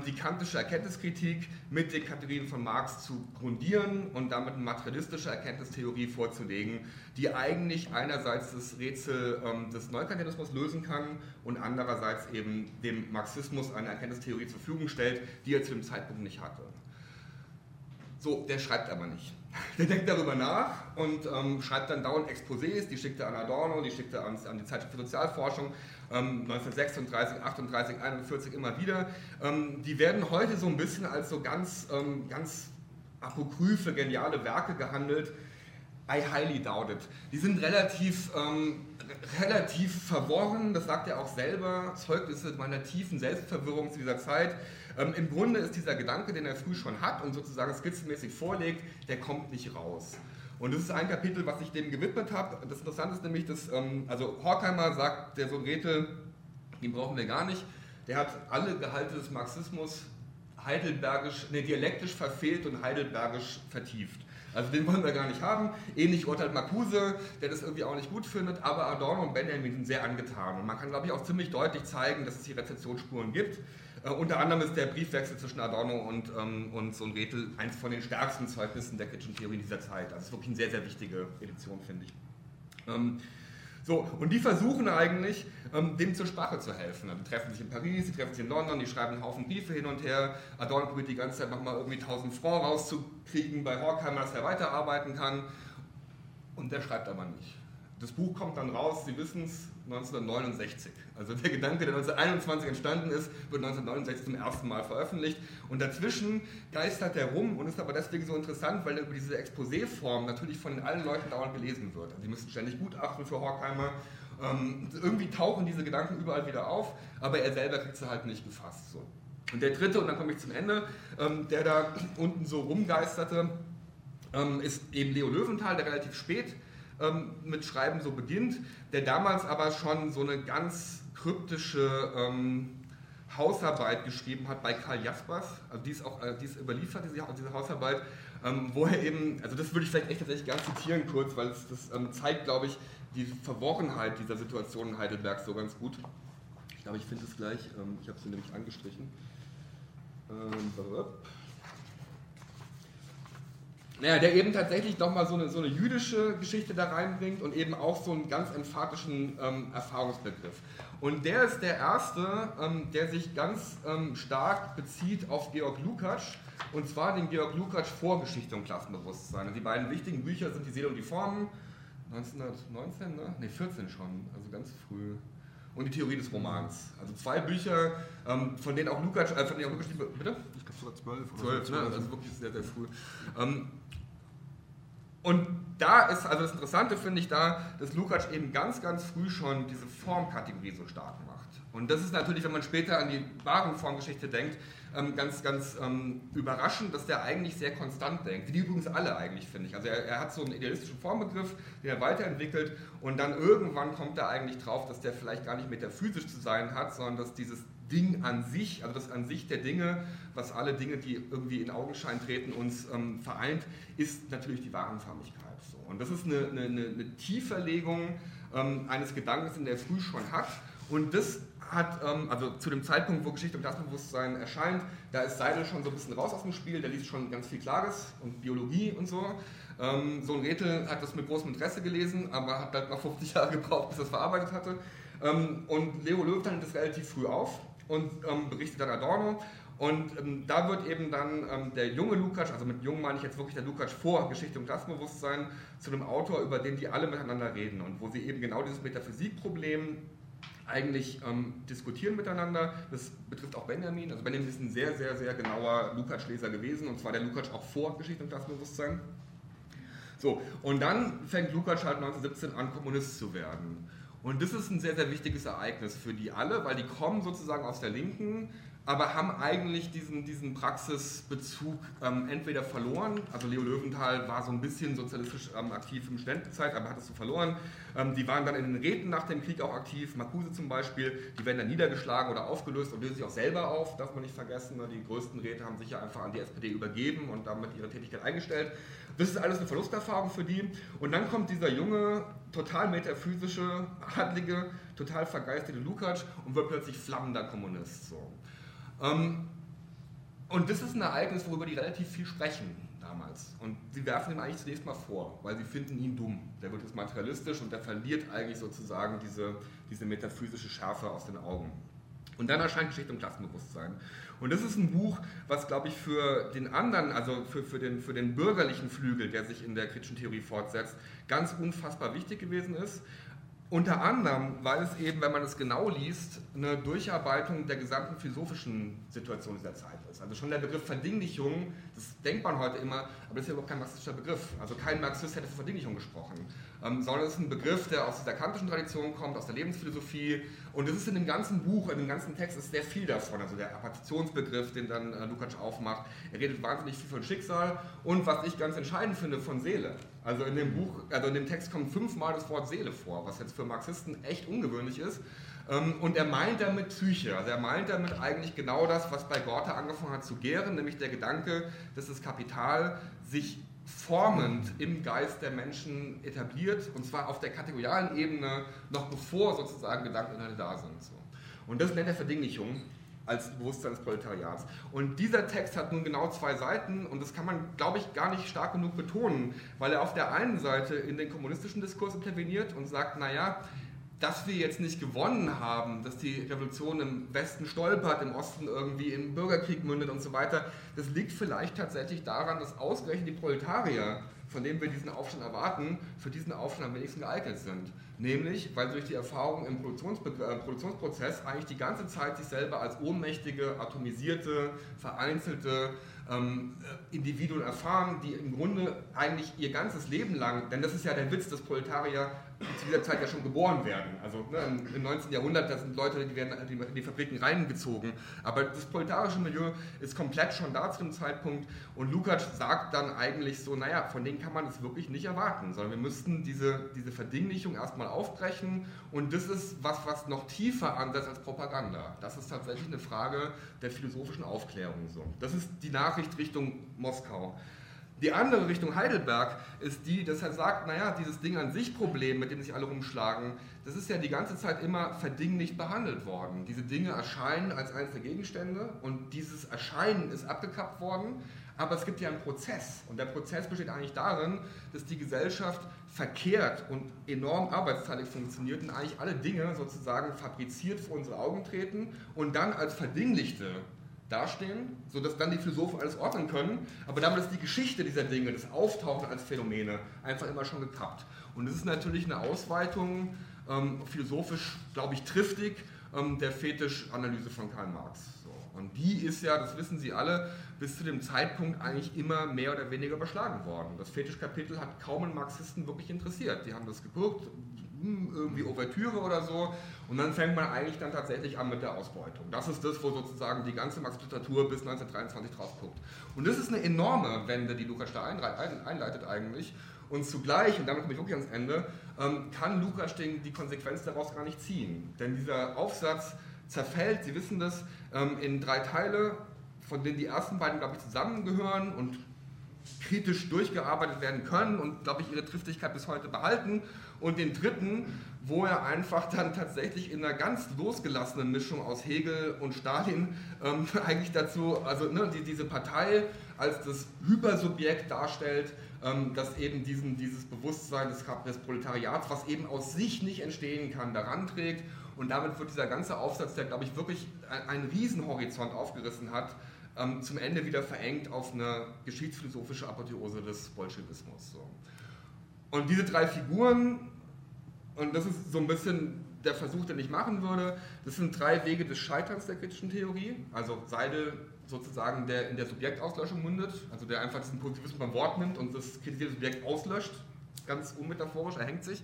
die kantische Erkenntniskritik mit den Kategorien von Marx zu grundieren und damit eine materialistische Erkenntnistheorie vorzulegen, die eigentlich einerseits das Rätsel ähm, des Neukantianismus lösen kann und andererseits eben dem Marxismus eine Erkenntnistheorie zur Verfügung stellt, die er zu dem Zeitpunkt nicht hatte. So, der schreibt aber nicht. der denkt darüber nach und ähm, schreibt dann dauernd Exposés, die schickt er an Adorno, die schickt er an, an die Zeitschrift für Sozialforschung, ähm, 1936, 38, 41 immer wieder. Ähm, die werden heute so ein bisschen als so ganz, ähm, ganz apokryphe, geniale Werke gehandelt. I highly doubt it. Die sind relativ, ähm, relativ verworren, das sagt er auch selber, Zeugnisse meiner tiefen Selbstverwirrung zu dieser Zeit. Ähm, Im Grunde ist dieser Gedanke, den er früh schon hat und sozusagen skizzenmäßig vorlegt, der kommt nicht raus. Und das ist ein Kapitel, was ich dem gewidmet habe. Das Interessante ist nämlich, dass, ähm, also Horkheimer sagt, der Sohn Rethel, den brauchen wir gar nicht, der hat alle Gehalte des Marxismus heidelbergisch, nee, dialektisch verfehlt und heidelbergisch vertieft. Also den wollen wir gar nicht haben. Ähnlich urteilt Marcuse, der das irgendwie auch nicht gut findet, aber Adorno und Benjamin sind sehr angetan. Und man kann, glaube ich, auch ziemlich deutlich zeigen, dass es hier Rezeptionsspuren gibt. Äh, unter anderem ist der Briefwechsel zwischen Adorno und, ähm, und Sohn Rethel eins von den stärksten Zeugnissen der Kitchen Theorie dieser Zeit. Das ist wirklich eine sehr, sehr wichtige Edition, finde ich. Ähm, so, und die versuchen eigentlich, ähm, dem zur Sprache zu helfen. Also, die treffen sich in Paris, die treffen sich in London, die schreiben einen Haufen Briefe hin und her. Adorno probiert die ganze Zeit nochmal irgendwie 1000 Francs rauszukriegen bei Horkheimer, dass er weiterarbeiten kann. Und der schreibt aber nicht. Das Buch kommt dann raus, Sie wissen es, 1969. Also der Gedanke, der 1921 entstanden ist, wird 1969 zum ersten Mal veröffentlicht. Und dazwischen geistert er rum und ist aber deswegen so interessant, weil er über diese Exposé-Form natürlich von allen Leuten dauernd gelesen wird. Also die müssen ständig gutachten für Horkheimer. Ähm, irgendwie tauchen diese Gedanken überall wieder auf, aber er selber kriegt sie halt nicht gefasst. So. Und der dritte, und dann komme ich zum Ende, ähm, der da unten so rumgeisterte, ähm, ist eben Leo Löwenthal, der relativ spät ähm, mit Schreiben so beginnt, der damals aber schon so eine ganz kryptische ähm, Hausarbeit geschrieben hat bei Karl Jaspers, also die ist auch äh, die ist überliefert, diese, diese Hausarbeit, ähm, wo er eben, also das würde ich vielleicht echt tatsächlich gerne zitieren kurz, weil es das ähm, zeigt, glaube ich, die Verworrenheit dieser Situation in Heidelberg so ganz gut. Ich glaube, ich finde es gleich, ähm, ich habe sie nämlich angestrichen. Ähm, naja, der eben tatsächlich nochmal so eine, so eine jüdische Geschichte da reinbringt und eben auch so einen ganz emphatischen ähm, Erfahrungsbegriff. Und der ist der erste, ähm, der sich ganz ähm, stark bezieht auf Georg Lukács, und zwar den Georg Lukács Vorgeschichte und Klassenbewusstsein. Und die beiden wichtigen Bücher sind Die Seele und die Formen, 1919, ne? Ne, 14 schon, also ganz früh. Und die Theorie des Romans. Also zwei Bücher, ähm, von denen auch Lukács, äh, von denen auch Lukács, bitte? Ich glaube sogar zwölf. Zwölf, ne? also wirklich sehr, sehr früh. Ähm, und da ist, also das Interessante finde ich da, dass Lukács eben ganz, ganz früh schon diese Formkategorie so stark macht. Und das ist natürlich, wenn man später an die wahren Formgeschichte denkt, ähm, ganz, ganz ähm, überraschend, dass der eigentlich sehr konstant denkt. Wie die übrigens alle eigentlich, finde ich. Also er, er, hat so einen idealistischen Formbegriff, den er weiterentwickelt und dann irgendwann kommt er eigentlich drauf, dass der vielleicht gar nicht metaphysisch zu sein hat, sondern dass dieses Ding an sich, also das an sich der Dinge, was alle Dinge, die irgendwie in Augenschein treten, uns ähm, vereint, ist natürlich die Warenförmigkeit. So. Und das ist eine, eine, eine Tieferlegung ähm, eines Gedankens, den der früh schon hat. Und das hat, ähm, also zu dem Zeitpunkt, wo Geschichte und Klassenbewusstsein erscheint, da ist Seidel schon so ein bisschen raus aus dem Spiel, der liest schon ganz viel Klares und Biologie und so. Ähm, so ein Räthel hat das mit großem Interesse gelesen, aber hat halt noch 50 Jahre gebraucht, bis er es verarbeitet hatte. Ähm, und Leo Löw nimmt das relativ früh auf und ähm, berichtet dann Adorno. Und ähm, da wird eben dann ähm, der junge Lukács, also mit jung meine ich jetzt wirklich der Lukács vor Geschichte und Klassenbewusstsein, zu einem Autor, über den die alle miteinander reden und wo sie eben genau dieses Metaphysikproblem eigentlich ähm, diskutieren miteinander. Das betrifft auch Benjamin. Also Benjamin ist ein sehr, sehr, sehr genauer Lukács-Leser gewesen und zwar der Lukács auch vor Geschichte und Klassenbewusstsein. So, und dann fängt Lukács halt 1917 an, Kommunist zu werden. Und das ist ein sehr, sehr wichtiges Ereignis für die alle, weil die kommen sozusagen aus der Linken, aber haben eigentlich diesen, diesen Praxisbezug ähm, entweder verloren, also Leo Löwenthal war so ein bisschen sozialistisch ähm, aktiv im Studentenzeit, aber hat es so verloren. Ähm, die waren dann in den Räten nach dem Krieg auch aktiv, Marcuse zum Beispiel, die werden dann niedergeschlagen oder aufgelöst und lösen sich auch selber auf, darf man nicht vergessen. Ne? Die größten Räte haben sich ja einfach an die SPD übergeben und damit ihre Tätigkeit eingestellt. Das ist alles eine Verlusterfahrung für die. Und dann kommt dieser junge, total metaphysische, adlige, total vergeistete Lukács und wird plötzlich flammender Kommunist. So. Ähm, und das ist ein Ereignis, worüber die relativ viel sprechen damals. Und sie werfen ihm eigentlich zunächst mal vor, weil sie finden ihn dumm. Der wird jetzt materialistisch und der verliert eigentlich sozusagen diese, diese metaphysische Schärfe aus den Augen. Und dann erscheint Geschichte und Klassenbewusstsein. Und das ist ein Buch, was, glaube ich, für den anderen, also für, für, den, für den bürgerlichen Flügel, der sich in der kritischen Theorie fortsetzt, ganz unfassbar wichtig gewesen ist. Unter anderem, weil es eben, wenn man es genau liest, eine Durcharbeitung der gesamten philosophischen Situation dieser Zeit ist. Also schon der Begriff Verdinglichung, das denkt man heute immer, aber das ist ja überhaupt kein marxistischer Begriff. Also kein Marxist hätte von Verdinglichung gesprochen, ähm, sondern es ist ein Begriff, der aus der kantischen Tradition kommt, aus der Lebensphilosophie. Und es ist in dem ganzen Buch, in dem ganzen Text ist sehr viel davon. Also der Appetitionsbegriff, den dann äh, Lukács aufmacht. Er redet wahnsinnig viel von Schicksal und was ich ganz entscheidend finde, von Seele. Also in dem Buch, also in dem Text kommt fünfmal das Wort Seele vor, was jetzt für Marxisten echt ungewöhnlich ist. Ähm, und er meint damit Psyche, also er meint damit eigentlich genau das, was bei Gorte angefangen hat zu gären, nämlich der Gedanke, dass das Kapital sich formend im Geist der Menschen etabliert, und zwar auf der kategorialen Ebene, noch bevor sozusagen Gedankeninhalte da sind. Und das nennt er Verdinglichung als Bewusstsein des Proletariats. Und dieser Text hat nun genau zwei Seiten und das kann man, glaube ich, gar nicht stark genug betonen, weil er auf der einen Seite in den kommunistischen Diskurs interveniert und sagt, naja, dass wir jetzt nicht gewonnen haben, dass die Revolution im Westen stolpert, im Osten irgendwie im Bürgerkrieg mündet und so weiter, das liegt vielleicht tatsächlich daran, dass ausgerechnet die Proletarier, von denen wir diesen Aufstand erwarten, für diesen Aufstand am wenigsten geeignet sind. Nämlich, weil durch die Erfahrung im äh, Produktionsprozess eigentlich die ganze Zeit sich selber als ohnmächtige, atomisierte, vereinzelte ähm, äh, Individuen erfahren, die im Grunde eigentlich ihr ganzes Leben lang, denn das ist ja der Witz des Proletarier, zu dieser Zeit ja schon geboren werden. Also ne, im 19. Jahrhundert, da sind Leute, die werden in die Fabriken reingezogen. Aber das proletarische Milieu ist komplett schon da zu dem Zeitpunkt. Und Lukács sagt dann eigentlich so, naja, von denen kann man es wirklich nicht erwarten, sondern wir müssten diese, diese Verdinglichung erstmal aufbrechen. Und das ist was, was noch tiefer ansetzt als Propaganda. Das ist tatsächlich eine Frage der philosophischen Aufklärung. So. Das ist die Nachricht Richtung Moskau. Die andere Richtung Heidelberg ist die, dass er sagt, naja, dieses Ding an sich Problem, mit dem sich alle rumschlagen, das ist ja die ganze Zeit immer verdinglicht behandelt worden. Diese Dinge erscheinen als einzelne Gegenstände und dieses Erscheinen ist abgekappt worden, aber es gibt ja einen Prozess und der Prozess besteht eigentlich darin, dass die Gesellschaft verkehrt und enorm arbeitsteilig funktioniert und eigentlich alle Dinge sozusagen fabriziert vor unsere Augen treten und dann als verdinglichte dastehen, sodass dann die Philosophen alles ordnen können. Aber damit ist die Geschichte dieser Dinge, das Auftauchen als Phänomene, einfach immer schon gekappt. Und es ist natürlich eine Ausweitung, ähm, philosophisch, glaube ich, triftig, ähm, der Fetischanalyse von Karl Marx. So. Und die ist ja, das wissen Sie alle, bis zu dem Zeitpunkt eigentlich immer mehr oder weniger überschlagen worden. Das Fetischkapitel hat kaum einen Marxisten wirklich interessiert. Die haben das geguckt, irgendwie Ouvertüre oder so. Und dann fängt man eigentlich dann tatsächlich an mit der Ausbeutung. Das ist das, wo sozusagen die ganze Marx-Literatur bis 1923 drauf guckt. Und das ist eine enorme Wende, die Lukas da einleitet eigentlich. Und zugleich, und damit komme ich wirklich ans Ende, ähm, kann Lukas die Konsequenz daraus gar nicht ziehen. Denn dieser Aufsatz zerfällt, Sie wissen das, ähm, in drei Teile, von denen die ersten beiden, glaube ich, zusammengehören und kritisch durchgearbeitet werden können und, glaube ich, ihre Triftigkeit bis heute behalten und den dritten, wo er einfach dann tatsächlich in einer ganz losgelassenen Mischung aus Hegel und Stalin ähm, eigentlich dazu, also ne, die, diese Partei als das Hypersubjekt darstellt, ähm, das eben diesen, dieses Bewusstsein des, des Proletariats, was eben aus sich nicht entstehen kann, daran trägt. Und damit wird dieser ganze Aufsatz, der, glaube ich, wirklich einen Riesenhorizont aufgerissen hat, ähm, zum Ende wieder verengt auf eine geschichtsphilosophische Apotheose des Bolschewismus. So. Und diese drei Figuren, und das ist so ein bisschen der Versuch, den ich machen würde, das sind drei Wege des Scheiterns der kritischen Theorie. Also Seidel sozusagen, der in der Subjektauslöschung mündet, also der einfach diesen Positivismus beim Wort nimmt und das kritisierte Subjekt auslöscht, ganz unmetaphorisch, er hängt sich.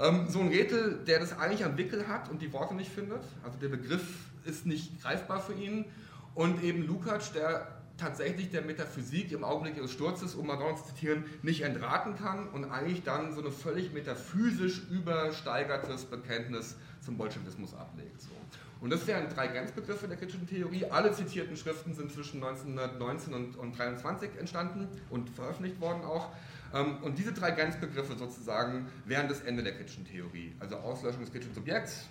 Ähm, so ein Rätel, der das eigentlich am Wickel hat und die Worte nicht findet, also der Begriff ist nicht greifbar für ihn. Und eben Lukács, der tatsächlich der Metaphysik im Augenblick ihres Sturzes, um Madonna zu zitieren, nicht entraten kann und eigentlich dann so ein völlig metaphysisch übersteigertes Bekenntnis zum Bolschewismus ablegt. So. Und das wären drei Grenzbegriffe der kritischen Theorie. Alle zitierten Schriften sind zwischen 1919 und, und 23 entstanden und veröffentlicht worden auch. Ähm, und diese drei Grenzbegriffe sozusagen wären das Ende der kritischen Theorie. Also Auslöschung des kritischen Subjekts,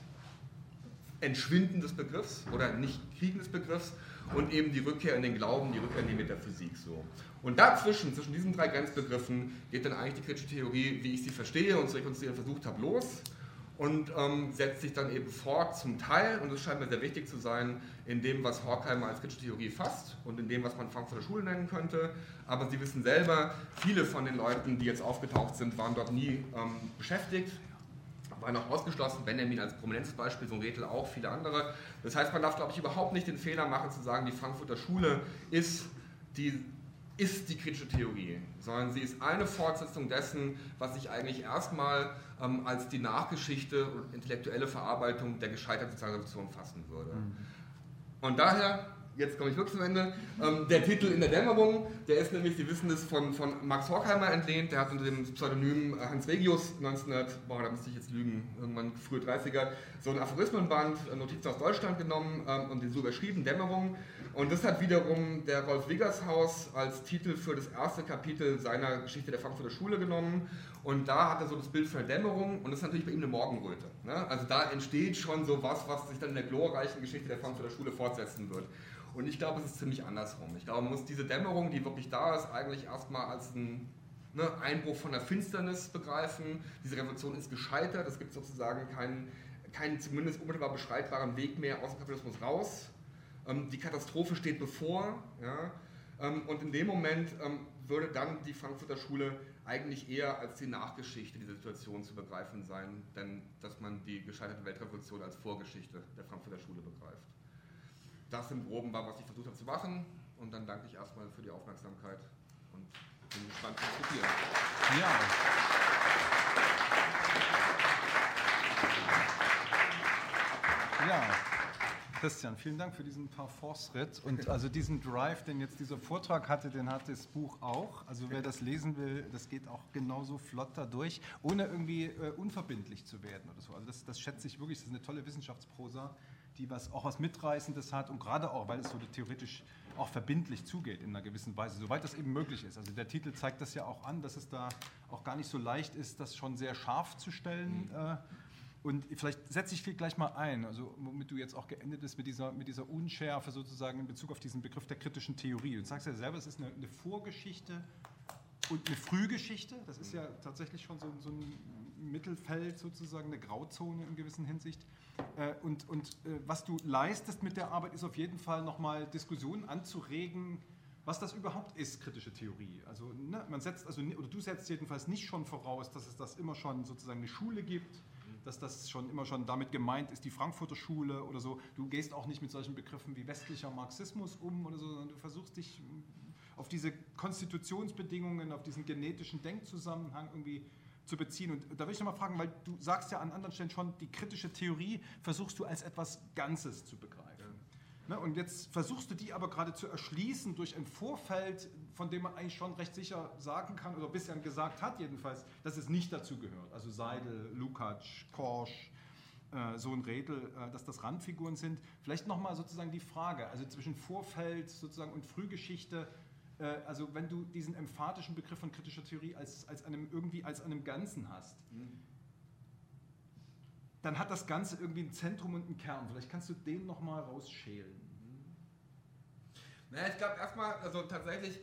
Entschwinden des Begriffs oder Nicht-Kriegen des Begriffs und eben die Rückkehr in den Glauben, die Rückkehr in die Metaphysik. So. Und dazwischen, zwischen diesen drei Grenzbegriffen, geht dann eigentlich die kritische Theorie, wie ich sie verstehe und zu rekonstruieren versucht habe, los. und ähm, setzt sich dann eben fort zum Teil, und das scheint mir sehr wichtig zu sein, in dem, was Horkheimer als kritische Theorie fasst und in dem, was man Frankfurter Schule nennen könnte. Aber Sie wissen selber, viele von den Leuten, die jetzt aufgetaucht sind, waren dort nie ähm, beschäftigt, waren auch ausgeschlossen. Benjamin als prominentes Beispiel, so ein Redel auch, viele andere. Das heißt, man darf, glaube ich, überhaupt nicht den Fehler machen, zu sagen, die Frankfurter Schule ist die ist die kritische Theorie, sondern sie ist eine Fortsetzung dessen, was ich eigentlich erstmal ähm, als die Nachgeschichte und intellektuelle Verarbeitung der gescheiterten Sozialrevolution fassen würde. Mhm. Und daher, jetzt komme ich wirklich zum Ende, ähm, der Titel in der Dämmerung, der ist nämlich, Sie wissen es, von, von Max Horkheimer entlehnt, der hat unter dem Pseudonym Hans Regius 1900, boah, da müsste ich jetzt lügen, irgendwann frühe 30er, so ein Aphorismenband, äh, Notizen aus Deutschland genommen ähm, und den so überschrieben, Dämmerung. Und das hat wiederum der Rolf Wiggershaus als Titel für das erste Kapitel seiner Geschichte der Frankfurter Schule genommen. Und da hat er so das Bild von der Dämmerung und das ist natürlich bei ihm eine Morgenröte. Ne? Also da entsteht schon so was, was sich dann in der glorreichen Geschichte der Frankfurter Schule fortsetzen wird. Und ich glaube, es ist ziemlich andersrum. Ich glaube, man muss diese Dämmerung, die wirklich da ist, eigentlich erstmal als ein ne, Einbruch von der Finsternis begreifen. Diese Revolution ist gescheitert. Es gibt sozusagen keinen, keinen zumindest unmittelbar beschreitbaren Weg mehr aus dem Kapitalismus raus. Ähm, die Katastrophe steht bevor. Ja, ähm, und in dem Moment ähm, würde dann die Frankfurter Schule eigentlich eher als die Nachgeschichte dieser Situation zu begreifen sein, denn dass man die gescheiterte Weltrevolution als Vorgeschichte der Frankfurter Schule begreift. Das im Groben war, was ich versucht habe zu machen. Und dann danke ich erstmal für die Aufmerksamkeit und bin gespannt zu diskutieren. Ja. Ja, Christian, vielen Dank für diesen Parforce-Ritt. Und also diesen Drive, den jetzt dieser Vortrag hatte, den hat das Buch auch. Also wer das lesen will, das geht auch genauso flott da durch, ohne irgendwie äh, unverbindlich zu werden oder so. Also das, das schätze ich wirklich, das ist eine tolle Wissenschaftsprosa, die was, auch was Mitreißendes hat und gerade auch, weil es so theoretisch auch verbindlich zugeht in einer gewissen Weise, soweit das eben möglich ist. Also der Titel zeigt das ja auch an, dass es da auch gar nicht so leicht ist, das schon sehr scharf zu stellen. Mhm. Äh, und vielleicht setze ich gleich mal ein, also womit du jetzt auch geendet bist mit dieser, mit dieser Unschärfe sozusagen in Bezug auf diesen Begriff der kritischen Theorie. Du sagst ja selber, es ist eine, eine Vorgeschichte und eine Frühgeschichte. Das ist ja tatsächlich schon so, so ein Mittelfeld sozusagen, eine Grauzone in gewisser Hinsicht. Äh, und, und äh, was du leistest mit der Arbeit, ist auf jeden Fall nochmal Diskussionen anzuregen, was das überhaupt ist, kritische Theorie. Also ne, man setzt, also, oder du setzt jedenfalls nicht schon voraus, dass es das immer schon sozusagen eine Schule gibt, dass das schon immer schon damit gemeint ist, die Frankfurter Schule oder so. Du gehst auch nicht mit solchen Begriffen wie westlicher Marxismus um oder so, sondern du versuchst dich auf diese Konstitutionsbedingungen, auf diesen genetischen Denkzusammenhang irgendwie zu beziehen. Und da will ich nochmal fragen, weil du sagst ja an anderen Stellen schon, die kritische Theorie versuchst du als etwas Ganzes zu begreifen. Ne? Und jetzt versuchst du die aber gerade zu erschließen durch ein Vorfeld, von dem man eigentlich schon recht sicher sagen kann, oder bisher gesagt hat jedenfalls, dass es nicht dazu gehört. Also Seidel, Lukács, Korsch, äh, so ein Redel, äh, dass das Randfiguren sind. Vielleicht nochmal sozusagen die Frage, also zwischen Vorfeld sozusagen und Frühgeschichte, äh, also wenn du diesen emphatischen Begriff von kritischer Theorie als, als einem, irgendwie als einem Ganzen hast, mhm. dann hat das Ganze irgendwie ein Zentrum und einen Kern. Vielleicht kannst du den nochmal rausschälen. Naja, ich glaube erstmal, also tatsächlich,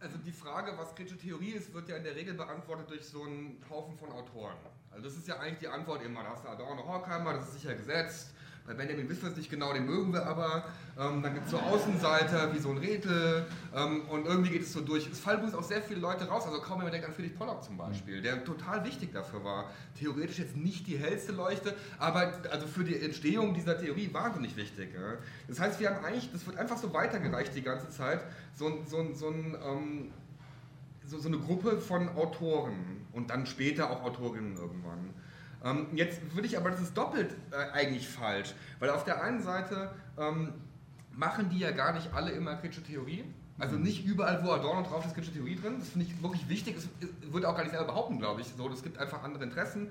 also die Frage, was kritische Theorie ist, wird ja in der Regel beantwortet durch so einen Haufen von Autoren. Also das ist ja eigentlich die Antwort immer, da hast du Adorno Horkheimer, das ist sicher gesetzt, bei Benjamin wissen wir es nicht genau, den mögen wir aber. Ähm, dann gibt es so Außenseiter wie so ein Rätel ähm, und irgendwie geht es so durch. Es fallen übrigens auch sehr viele Leute raus, also kaum jemand denkt an Friedrich Pollock zum Beispiel, der total wichtig dafür war. Theoretisch jetzt nicht die hellste Leuchte, aber also für die Entstehung dieser Theorie wahnsinnig wichtig. Ja. Das heißt, wir haben eigentlich, das wird einfach so weitergereicht die ganze Zeit, so, so, so, ein, ähm, so, so eine Gruppe von Autoren und dann später auch Autorinnen irgendwann. Ähm, jetzt würde ich aber, das ist doppelt äh, eigentlich falsch, weil auf der einen Seite ähm, machen die ja gar nicht alle immer kritische Theorie. Also mhm. nicht überall, wo Adorno drauf ist, kritische Theorie drin. Das finde ich wirklich wichtig. Es wird auch gar nicht selber behaupten, glaube ich. So, es gibt einfach andere Interessen.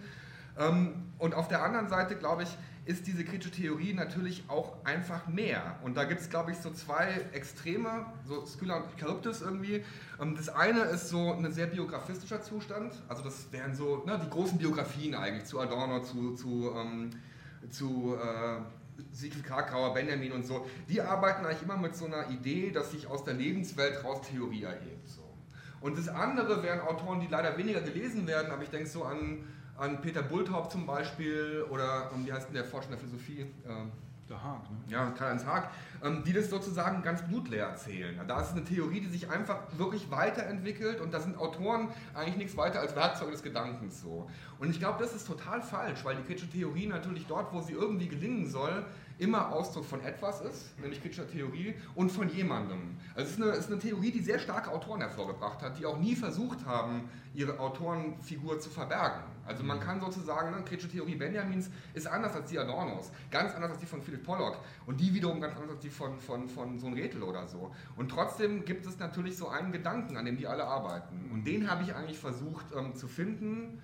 Ähm, und auf der anderen Seite, glaube ich, ist diese kritische Theorie natürlich auch einfach mehr. Und da gibt es, glaube ich, so zwei Extreme, so Skylla und Charybdis irgendwie. Ähm, das eine ist so ein sehr biografistischer Zustand, also das wären so ne, die großen Biografien eigentlich zu Adorno, zu, zu, ähm, zu äh, Siegfried Krakauer, Benjamin und so. Die arbeiten eigentlich immer mit so einer Idee, dass sich aus der Lebenswelt raus Theorie erhebt. So. Und das andere wären Autoren, die leider weniger gelesen werden, aber ich denke so an, an Peter Bulthaupt zum Beispiel oder um, wie heißt denn der Forscher der Philosophie? Ähm, der Haag, ne? Ja, Karl-Heinz Haag, ähm, die das sozusagen ganz blutleer erzählen. Da ist eine Theorie, die sich einfach wirklich weiterentwickelt und da sind Autoren eigentlich nichts weiter als Werkzeuge des Gedankens so. Und ich glaube, das ist total falsch, weil die kritische Theorie natürlich dort, wo sie irgendwie gelingen soll, immer Ausdruck von etwas ist, nämlich kritischer Theorie, und von jemandem. Also es ist eine, es ist eine Theorie, die sehr starke Autoren hervorgebracht hat, die auch nie versucht haben, ihre Autorenfigur zu verbergen. Also man kann sozusagen, ne, kritische Theorie Benjamins ist anders als die Adornos, ganz anders als die von Philipp Pollock und die wiederum ganz anders als die von, von, von so ein Rätel oder so. Und trotzdem gibt es natürlich so einen Gedanken, an dem die alle arbeiten. Und den habe ich eigentlich versucht ähm, zu finden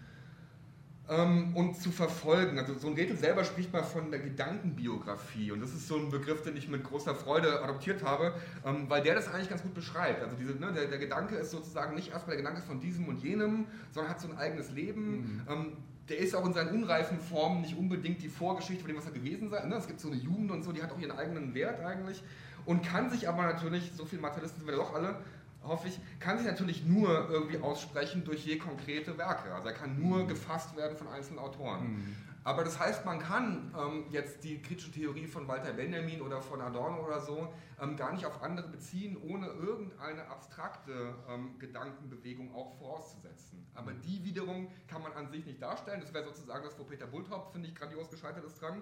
ähm, und zu verfolgen. Also so ein Rätsel selber spricht mal von der Gedankenbiografie und das ist so ein Begriff, den ich mit großer Freude adoptiert habe, ähm, weil der das eigentlich ganz gut beschreibt. Also diese, ne, der, der, Gedanke ist sozusagen nicht erstmal der Gedanke von diesem und jenem, sondern hat so ein eigenes Leben. Mhm. Ähm, der ist auch in seinen unreifen Formen nicht unbedingt die Vorgeschichte von dem, was er gewesen sei. Ne? Es gibt so eine Jugend und so, die hat auch ihren eigenen Wert eigentlich und kann sich aber natürlich, so viele Materialisten sind wir doch alle, hoffe ich, kann sich natürlich nur irgendwie aussprechen durch je konkrete Werke. Also er kann nur mhm. gefasst werden von einzelnen Autoren. Mhm. Aber das heißt, man kann ähm, jetzt die kritische Theorie von Walter Benjamin oder von Adorno oder so ähm, gar nicht auf andere beziehen, ohne irgendeine abstrakte ähm, Gedankenbewegung auch vorauszusetzen. Aber mhm. die wiederum kann man an sich nicht darstellen. Das wäre sozusagen das, wo Peter Bulthaupt, finde ich, grandios gescheitert ist dran.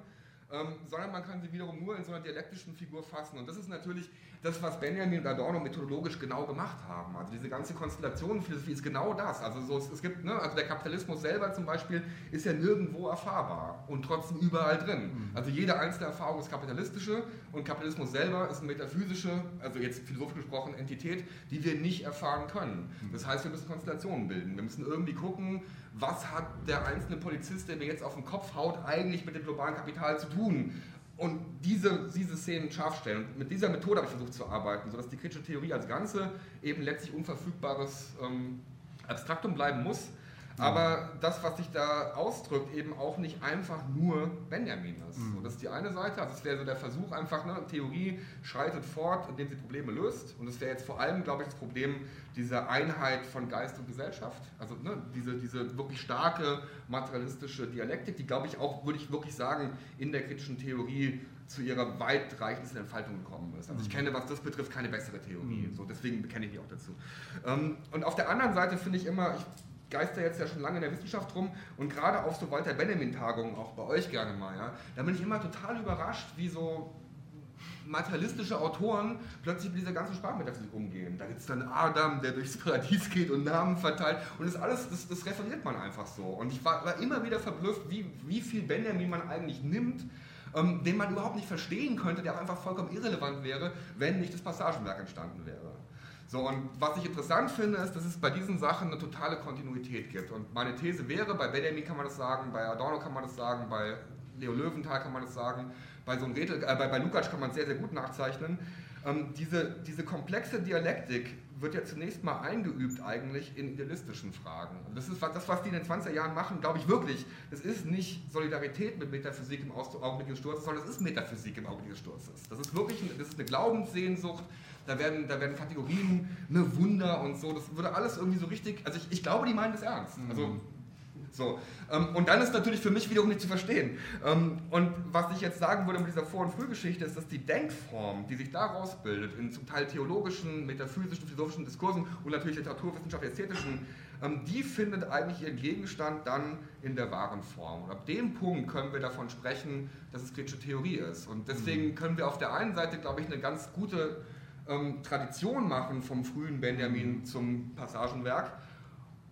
Ähm, sondern man kann sie wiederum nur in so einer dialektischen Figur fassen. Und das ist natürlich das, was Benjamin und Adorno methodologisch genau gemacht haben. Also diese ganze Konstellationenphilosophie ist genau das. Also so, es, gibt, ne, also der Kapitalismus selber zum Beispiel ist ja nirgendwo erfahrbar und trotzdem überall drin. Mhm. Also jede einzelne Erfahrung ist kapitalistische und Kapitalismus selber ist eine metaphysische, also jetzt philosophisch gesprochen, Entität, die wir nicht erfahren können. Mhm. Das heißt, wir müssen Konstellationen bilden. Wir müssen irgendwie gucken, was hat der einzelne Polizist, der mir jetzt auf den Kopf haut, eigentlich mit dem globalen Kapital zu tun? und diese, diese Szenen scharf stellen. Und mit dieser Methode habe ich versucht zu arbeiten, sodass die kritische Theorie als Ganze eben letztlich unverfügbares ähm, Abstraktum bleiben muss. Aber das, was sich da ausdrückt, eben auch nicht einfach nur Benjamin ist. Mhm. So, das ist die eine Seite. Also es wäre so der Versuch einfach, ne, Theorie schreitet fort, indem sie Probleme löst. Und es wäre jetzt vor allem, glaube ich, das Problem dieser Einheit von Geist und Gesellschaft. Also ne, diese, diese wirklich starke materialistische Dialektik, die, glaube ich, auch, würde ich wirklich sagen, in der kritischen Theorie zu ihrer weitreichendsten Entfaltung gekommen ist. Also ich mhm. kenne, was das betrifft, keine bessere Theorie. So, deswegen bekenne ich mich auch dazu. Ähm, und auf der anderen Seite finde ich immer, ich geister jetzt ja schon lange in der Wissenschaft rum und gerade auf so Walter Benjamin-Tagungen, auch bei euch gerne mal, ja, da bin ich immer total überrascht, wie so materialistische Autoren plötzlich mit dieser ganzen Sprachmetaphysik umgehen. Da gibt es dann Adam, der durchs Paradies geht und Namen verteilt und das alles, das, das referiert man einfach so. Und ich war, war immer wieder verblüfft, wie, wie viel Benjamin man eigentlich nimmt, ähm, den man überhaupt nicht verstehen könnte, der auch einfach vollkommen irrelevant wäre, wenn nicht das Passagenwerk entstanden wäre. So, und was ich interessant finde, ist, dass es bei diesen Sachen eine totale Kontinuität gibt. Und meine These wäre, bei Benjamin kann man das sagen, bei Adorno kann man das sagen, bei Leo Löwenthal kann man das sagen, bei so einem äh, bei, bei Lukács kann man es sehr, sehr gut nachzeichnen. Ähm, diese, diese komplexe Dialektik wird ja zunächst mal eingeübt eigentlich in idealistischen Fragen. Und das ist das, was die in den 20er Jahren machen, glaube ich wirklich. Das ist nicht Solidarität mit Metaphysik im Augenblick des Sturzes, sondern es ist Metaphysik im Augenblick des Sturzes. Das ist wirklich das ist eine Glaubenssehnsucht, da werden, da werden Kategorien, ne, Wunder und so, das würde alles irgendwie so richtig, also ich, ich glaube, die meinen das ernst. Also, mhm. so. Ähm, und dann ist natürlich für mich wiederum nicht zu verstehen. Ähm, und was ich jetzt sagen würde mit dieser Vor- und Frühgeschichte, ist, dass die Denkform, die sich daraus bildet, in zum Teil theologischen, metaphysischen, philosophischen Diskursen und natürlich Literaturwissenschaft, ästhetischen, ähm, die findet eigentlich ihren Gegenstand dann in der wahren Form. Und ab dem Punkt können wir davon sprechen, dass es kritische Theorie ist. Und deswegen mhm. können wir auf der einen Seite, glaube ich, eine ganz gute ähm, Tradition machen vom frühen Benjamin zum Passagenwerk.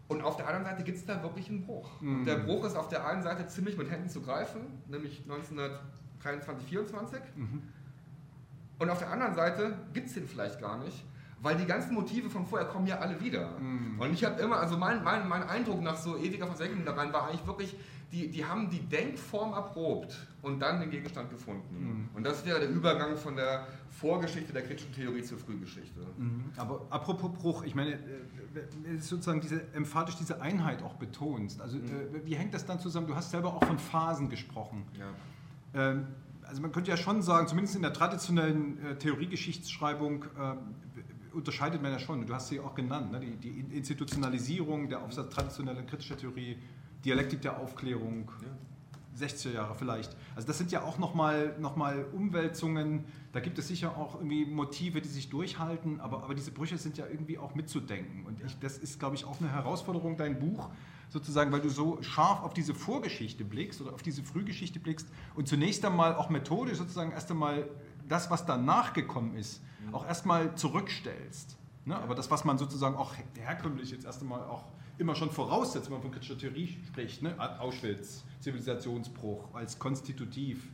Und auf der anderen Seite gibt es da wirklich einen Bruch. Mhm. der Bruch ist auf der einen Seite ziemlich mit Händen zu greifen, nämlich 1923, 24. Mhm. Und auf der anderen Seite gibt es den vielleicht gar nicht, weil die ganzen Motive von vorher kommen ja alle wieder. Mhm. Und ich habe immer, also mein, mein, mein Eindruck nach so ewiger Versenkung daran war eigentlich wirklich, die, die haben die Denkform erprobt und dann den Gegenstand gefunden. Mhm. Und das wäre der Übergang von der Vorgeschichte der kritischen Theorie zur Frühgeschichte. Mhm. Aber apropos Bruch, ich meine, äh, sozusagen diese, emphatisch diese Einheit auch betonst. Also mhm. Äh, wie hängt das dann zusammen? Du hast selber auch von Phasen gesprochen. Ja. Ähm, also man könnte ja schon sagen, zumindest in der traditionellen äh, Theoriegeschichtsschreibung unterscheidet man ja schon. Du hast sie auch genannt, ne? die, die Institutionalisierung der Aufsatz traditionellen kritischer Theorie, Dialektik der Aufklärung, ja. 60er Jahre vielleicht. Also das sind ja auch nochmal noch mal Umwälzungen, da gibt es sicher auch irgendwie Motive, die sich durchhalten, aber, aber diese Brüche sind ja irgendwie auch mitzudenken. Und ich, das ist, glaube ich, auch eine Herausforderung, dein Buch, sozusagen, weil du so scharf auf diese Vorgeschichte blickst oder auf diese Frühgeschichte blickst und zunächst einmal auch methodisch sozusagen erst einmal das, was danach gekommen ist, mhm. auch erstmal zurückstellst. Ne? Aber das, was man sozusagen auch herkömmlich jetzt erst einmal auch immer schon voraussetzt, wenn man von kritischer Theorie spricht, ne? Auschwitz, Zivilisationsbruch als konstitutiv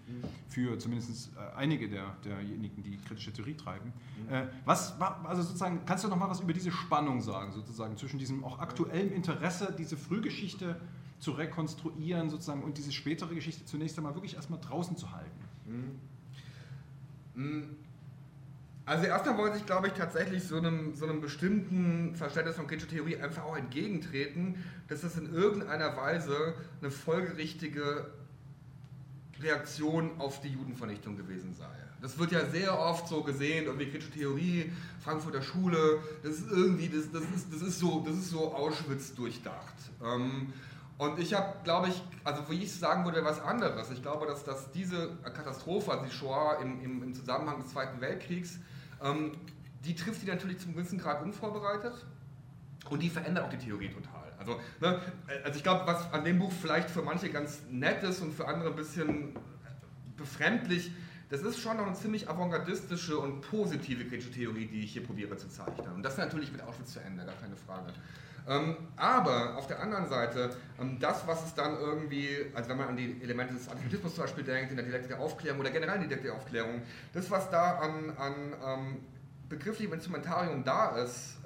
für zumindest äh, einige der, derjenigen, die kritische Theorie treiben. Äh, was, also sozusagen, kannst du noch mal was über diese Spannung sagen, sozusagen zwischen diesem auch aktuellen Interesse, diese Frühgeschichte zu rekonstruieren sozusagen und diese spätere Geschichte zunächst einmal wirklich erstmal draußen zu halten? Mhm. Also erstmal wollte ich, glaube ich, tatsächlich so einem, so einem bestimmten Verständnis von kritischer Theorie einfach auch entgegentreten, dass es in irgendeiner Weise eine folgerichtige Reaktion auf die Judenvernichtung gewesen sei. Das wird ja sehr oft so gesehen, irgendwie kritische Theorie, Frankfurter Schule, das ist irgendwie, das, das, ist, das, ist, so, das ist so Auschwitz durchdacht. Ähm, und ich habe, glaube ich, also wie ich sagen würde, was anderes. Ich glaube, dass, dass diese Katastrophe, also die Shoah im, im, im Zusammenhang des Zweiten Weltkriegs, ähm, die trifft sie natürlich zum gewissen Grad unvorbereitet und die verändert auch die Theorie total. Also, ne, also ich glaube, was an dem Buch vielleicht für manche ganz nett ist und für andere ein bisschen befremdlich, das ist schon noch eine ziemlich avantgardistische und positive kritische Theorie, die ich hier probiere zu zeichnen. Und das natürlich mit Auschwitz zu Ende, gar keine Frage. Ähm, aber auf der anderen Seite, ähm, das, was es dann irgendwie, also wenn man an die Elemente des Antisemitismus zum Beispiel denkt, in der Dialektik der Aufklärung oder generell in die Dialektik der Aufklärung, das, was da an, an ähm, begrifflichem Instrumentarium da ist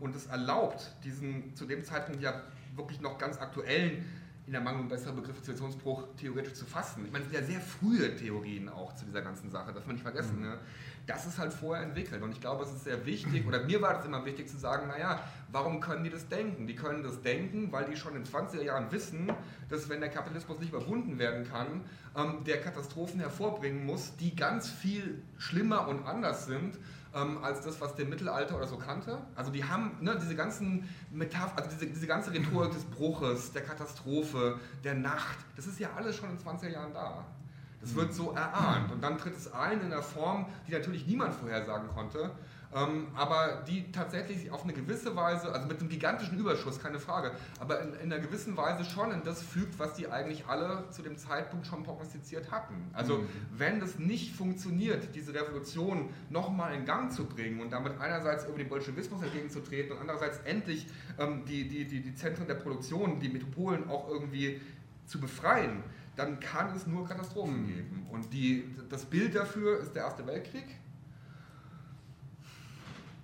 und es erlaubt, diesen zu dem Zeitpunkt ja wirklich noch ganz aktuellen in der Mangel besserer Begriffe Situationsbruch theoretisch zu fassen. Ich meine, es sind ja sehr frühe Theorien auch zu dieser ganzen Sache, darf man nicht vergessen. Mhm. Ne? Das ist halt vorher entwickelt. Und ich glaube, es ist sehr wichtig, oder mir war das immer wichtig zu sagen, naja, warum können die das denken? Die können das denken, weil die schon in 20er Jahren wissen, dass wenn der Kapitalismus nicht überwunden werden kann, ähm, der Katastrophen hervorbringen muss, die ganz viel schlimmer und anders sind ähm, als das, was der Mittelalter oder so kannte. Also die haben ne, diese ganzen Metapher, also diese, diese ganze Rhetorik des Bruches, der Katastrophe, der Nacht, das ist ja alles schon in 20er Jahren da. Es wird so erahnt und dann tritt es ein in einer Form, die natürlich niemand vorhersagen konnte, ähm, aber die tatsächlich auf eine gewisse Weise, also mit einem gigantischen Überschuss, keine Frage, aber in, in, einer gewissen Weise schon in das fügt, was die eigentlich alle zu dem Zeitpunkt schon prognostiziert hatten. Also mhm. wenn das nicht funktioniert, diese Revolution nochmal in Gang zu bringen und damit einerseits über den Bolschewismus entgegenzutreten und andererseits endlich ähm, die, die, die, die Zentren der Produktion, die Metropolen auch irgendwie zu befreien, dann kann es nur Katastrophen mhm. geben. Und die, das Bild dafür ist der Erste Weltkrieg.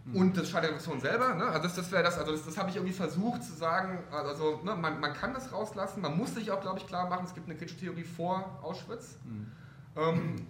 Mhm. Und das Revolution selber, ne? also das, das wäre das, also das, das habe ich irgendwie versucht zu sagen, also ne, man, man kann das rauslassen, man muss sich auch, glaube ich, klar machen, es gibt eine kritische Theorie vor Auschwitz. Mhm. Ähm,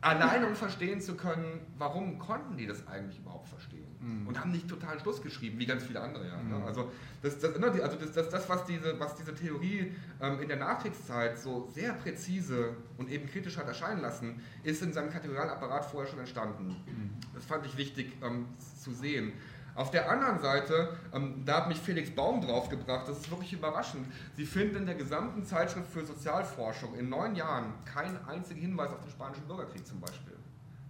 allein um verstehen zu können, warum konnten die das eigentlich überhaupt verstehen mhm. und haben nicht totalen Schluss geschrieben, wie ganz viele andere. Ja, ne? Mhm. Also, das, das, ne, also das, das, das, was, diese, was diese Theorie ähm, in der Nachkriegszeit so sehr präzise und eben kritisch hat erscheinen lassen, ist in seinem Kategorialapparat vorher schon entstanden. Mhm. Das fand ich wichtig ähm, zu sehen. Auf der anderen Seite, ähm, da hat mich Felix Baum draufgebracht, das ist wirklich überraschend. Sie finden in der gesamten Zeitschrift für Sozialforschung in neun Jahren keinen einzigen Hinweis auf den Spanischen Bürgerkrieg zum Beispiel.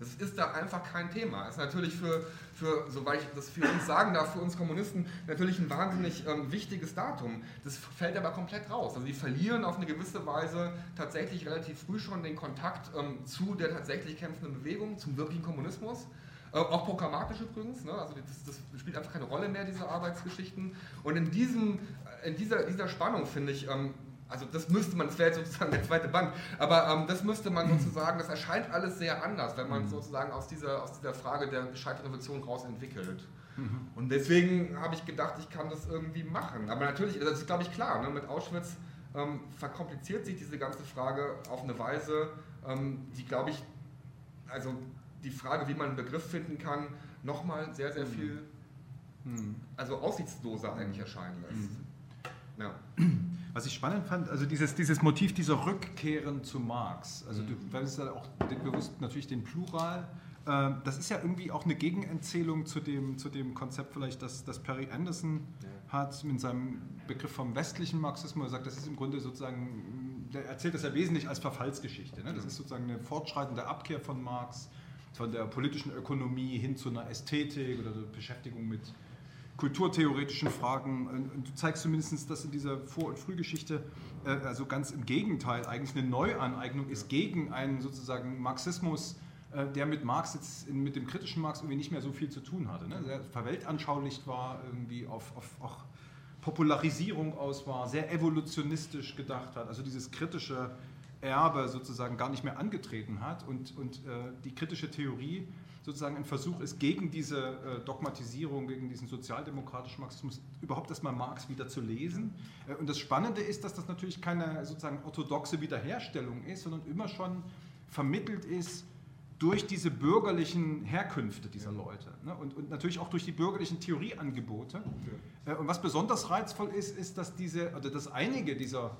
Das ist da einfach kein Thema. Das ist natürlich für, für, soweit ich das für uns sagen darf, für uns Kommunisten natürlich ein wahnsinnig ähm, wichtiges Datum. Das fällt aber komplett raus. Also sie verlieren auf eine gewisse Weise tatsächlich relativ früh schon den Kontakt ähm, zu der tatsächlich kämpfenden Bewegung, zum wirklichen Kommunismus. Äh, auch programmatisch übrigens, ne? also das, das, spielt einfach keine Rolle mehr, diese Arbeitsgeschichten. Und in, diesem, in dieser, dieser Spannung, finde ich, ähm, also das müsste man, das wäre jetzt sozusagen der zweite Band, aber ähm, das müsste man sozusagen, das erscheint alles sehr anders, wenn man mhm. sozusagen aus dieser, aus dieser Frage der gescheiterten Revolution raus entwickelt. Mhm. Und deswegen habe ich gedacht, ich kann das irgendwie machen. Aber natürlich, das ist glaube ich klar, ne, mit Auschwitz ähm, verkompliziert sich diese ganze Frage auf eine Weise, ähm, die glaube ich, also die Frage, wie man einen Begriff finden kann, nochmal sehr, sehr mhm. viel, mhm. also aussichtsloser eigentlich erscheinen lässt. Mhm. Ja. Was ich spannend fand, also dieses, dieses Motiv dieser Rückkehren zu Marx, also du verwendest ja auch bewusst natürlich den Plural, Ähm, das ist ja irgendwie auch eine Gegenentzählung zu dem, zu dem Konzept vielleicht, das, das Perry Anderson hat mit seinem Begriff vom westlichen Marxismus. Er sagt, das ist im Grunde sozusagen, der erzählt das ja wesentlich als Verfallsgeschichte. Ne? Das ist sozusagen eine fortschreitende Abkehr von Marx, von der politischen Ökonomie hin zu einer Ästhetik oder Beschäftigung mit kulturtheoretischen Fragen. Und du zeigst zumindest, dass in dieser Vor- und Frühgeschichte, äh, also ganz im Gegenteil, eigentlich eine Neuaneignung ist gegen einen sozusagen Marxismus, äh, der mit Marx jetzt mit dem kritischen Marx irgendwie nicht mehr so viel zu tun hatte. Ne? Sehr verweltanschaulicht war, irgendwie auf, auf auch Popularisierung aus war, sehr evolutionistisch gedacht hat, also dieses kritische Erbe sozusagen gar nicht mehr angetreten hat und, und äh, die kritische Theorie sozusagen ein Versuch ist, gegen diese äh, Dogmatisierung, gegen diesen sozialdemokratischen Marxismus überhaupt erstmal Marx wieder zu lesen. Äh, und das Spannende ist, dass das natürlich keine sozusagen orthodoxe Wiederherstellung ist, sondern immer schon vermittelt ist durch diese bürgerlichen Herkünfte dieser Leute ne? und, und, natürlich auch durch die bürgerlichen Theorieangebote. Äh, und was besonders reizvoll ist, ist, dass diese, oder dass einige dieser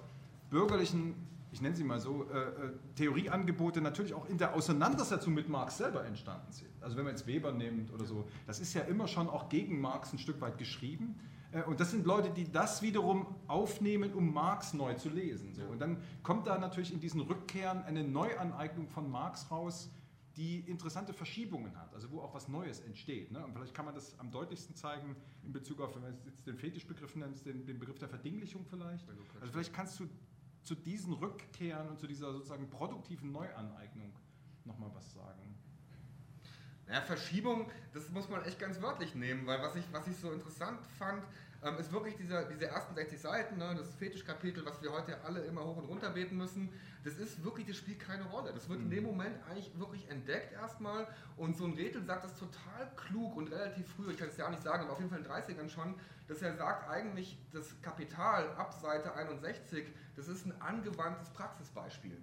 bürgerlichen ich nenne sie mal so, äh, äh, Theorieangebote natürlich auch in der Auseinandersetzung mit Marx selber entstanden sind. Also wenn man jetzt Weber nimmt oder so, das ist ja immer schon auch gegen Marx ein Stück weit geschrieben. Äh, und das sind Leute, die das wiederum aufnehmen, um Marx neu zu lesen. So. Und dann kommt da natürlich in diesen Rückkehren eine Neuaneignung von Marx raus, die interessante Verschiebungen hat, also wo auch was Neues entsteht. Ne? Und vielleicht kann man das am deutlichsten zeigen in Bezug auf, wenn man jetzt den Fetischbegriff nennt, den, den Begriff der Verdinglichung vielleicht. Also vielleicht kannst du zu diesen Rückkehren und zu dieser sozusagen produktiven Neuaneignung nochmal was sagen? Naja, Verschiebung, das muss man echt ganz wörtlich nehmen, weil was ich, was ich so interessant fand, ähm, ist wirklich dieser, diese ersten 60 Seiten, ne, das Fetischkapitel, was wir heute alle immer hoch und runter beten müssen, das ist wirklich, das spielt keine Rolle. Das wird in dem mhm. Moment eigentlich wirklich entdeckt erstmal und so ein Rätel sagt das total klug und relativ früh, ich kann es ja auch nicht sagen, aber auf jeden Fall in den 30ern schon, dass er sagt eigentlich, das Kapital ab Seite 61, das ist ein angewandtes Praxisbeispiel.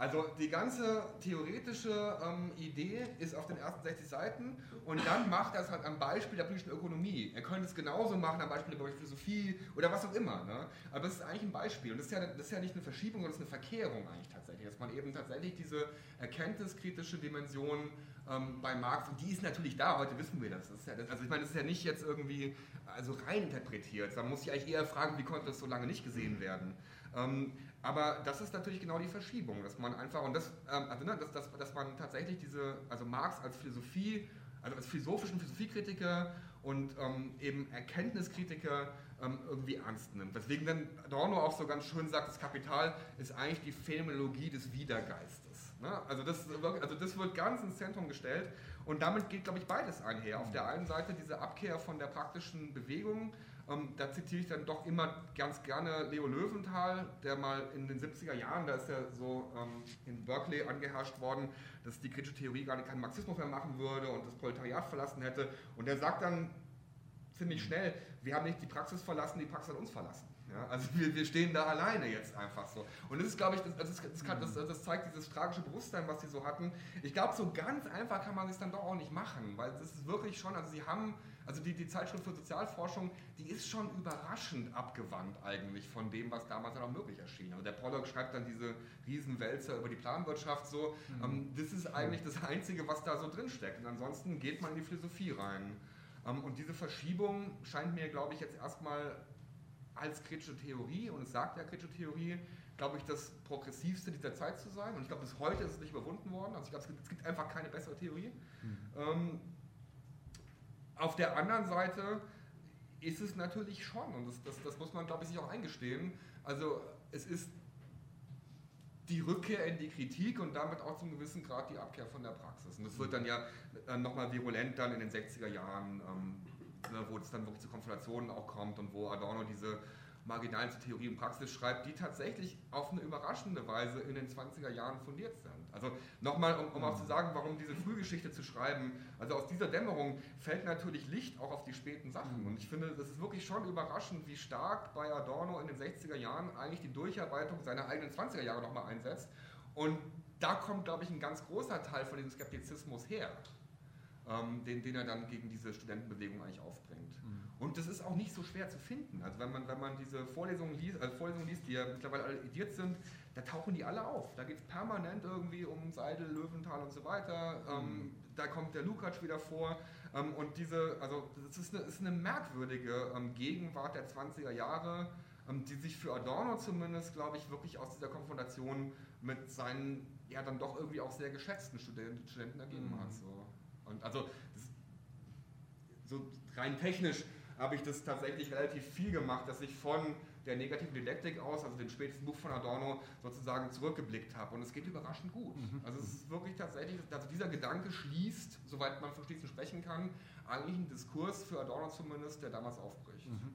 Also die ganze theoretische ähm, Idee ist auf den ersten 60 Seiten und dann macht er es halt am Beispiel der politischen Ökonomie. Er könnte es genauso machen am Beispiel der Philosophie oder was auch immer. Ne? Aber es ist eigentlich ein Beispiel und das ist, ja, das ist ja nicht eine Verschiebung, sondern es ist eine Verkehrung eigentlich tatsächlich, dass man eben tatsächlich diese erkenntniskritische Dimension ähm, bei Marx, und die ist natürlich da, heute wissen wir das. das, ja, also ich meine, das ist ja nicht jetzt irgendwie also rein interpretiert. Man muss sich eigentlich eher fragen, wie konnte das so lange nicht gesehen werden. Ähm, aber das ist natürlich genau die Verschiebung, dass man einfach, und das, ähm, also, ne, dass, dass, dass man tatsächlich diese, also Marx als Philosophie, also als philosophischen Philosophiekritiker und ähm, eben Erkenntniskritiker ähm, irgendwie ernst nimmt. Weswegen dann Adorno auch so ganz schön sagt, das Kapital ist eigentlich die Phänomenologie des Wiedergeistes. Ne? Also, das, also das wird ganz ins Zentrum gestellt und damit geht, glaube ich, beides einher. Auf der einen Seite diese Abkehr von der praktischen Bewegung, ähm, da zitiere ich dann doch immer ganz gerne Leo Löwenthal, der mal in den 70er Jahren, da ist er so ähm, in Berkeley angeherrscht worden, dass die kritische Theorie gar keinen Marxismus mehr machen würde und das Proletariat verlassen hätte. Und er sagt dann ziemlich schnell, wir haben nicht die Praxis verlassen, die Praxis hat uns verlassen. Ja, also wir, wir stehen da alleine jetzt einfach so. Und das ist, glaube ich, das, das, das, kann, das zeigt dieses tragische Bewusstsein, was sie so hatten. Ich glaube, so ganz einfach kann man es dann doch auch nicht machen, weil es ist wirklich schon, also sie haben also die, die Zeitschrift für Sozialforschung, die ist schon überraschend abgewandt eigentlich von dem, was damals dann auch möglich erschien. Also der Pollock schreibt dann diese Riesenwälzer über die Planwirtschaft so. Mhm. Ähm, das ist eigentlich das Einzige, was da so drinsteckt. Und ansonsten geht man in die Philosophie rein. Ähm, und diese Verschiebung scheint mir, glaube ich, jetzt erstmal als kritische Theorie, und es sagt ja kritische Theorie, glaube ich, das progressivste dieser Zeit zu sein. Und ich glaube, bis heute ist es nicht überwunden worden. Also ich glaube, es gibt, es gibt einfach keine bessere Theorie. Mhm. Ähm, auf der anderen Seite ist es natürlich schon, und das, das, das muss man, glaube ich, sich auch eingestehen, also es ist die Rückkehr in die Kritik und damit auch zum gewissen Grad die Abkehr von der Praxis. Und das wird dann ja äh, nochmal virulent dann in den 60er Jahren, ähm, ne, wo es dann wirklich zu Konfrontationen auch kommt und wo Adorno diese Marginalen Theorie und Praxis schreibt, die tatsächlich auf eine überraschende Weise in den 20er Jahren fundiert sind. Also nochmal, um, um auch zu sagen, warum diese Frühgeschichte zu schreiben, also aus dieser Dämmerung fällt natürlich Licht auch auf die späten Sachen. Und ich finde, das ist wirklich schon überraschend, wie stark bei Adorno in den 60er Jahren eigentlich die Durcharbeitung seiner eigenen 20er Jahre nochmal einsetzt. Und da kommt, glaube ich, ein ganz großer Teil von diesem Skeptizismus her. ähm, den, den er dann gegen diese Studentenbewegung eigentlich aufbringt. Mhm. Und das ist auch nicht so schwer zu finden. Also wenn man, wenn man diese Vorlesungen liest, also Vorlesungen liest, die ja mittlerweile alle ediert sind, da tauchen die alle auf. Da geht es permanent irgendwie um Seidel, Löwenthal und so weiter. Ähm, mhm. Da kommt der Lukacs wieder vor. Ähm, und diese, also das ist eine, ist eine merkwürdige ähm, Gegenwart der 20er Jahre, ähm, die sich für Adorno zumindest, glaube ich, wirklich aus dieser Konfrontation mit seinen ja dann doch irgendwie auch sehr geschätzten Studenten, Studenten ergeben mhm. hat. So. Und also das, so rein technisch habe ich das tatsächlich relativ viel gemacht, dass ich von der negativen Didaktik aus, also dem spätesten Buch von Adorno, sozusagen zurückgeblickt habe. Und es geht überraschend gut. Mhm. Also es ist wirklich tatsächlich, also dieser Gedanke schließt, soweit man von Schließen sprechen kann, eigentlich einen Diskurs für Adorno zumindest, der damals aufbricht. Mhm.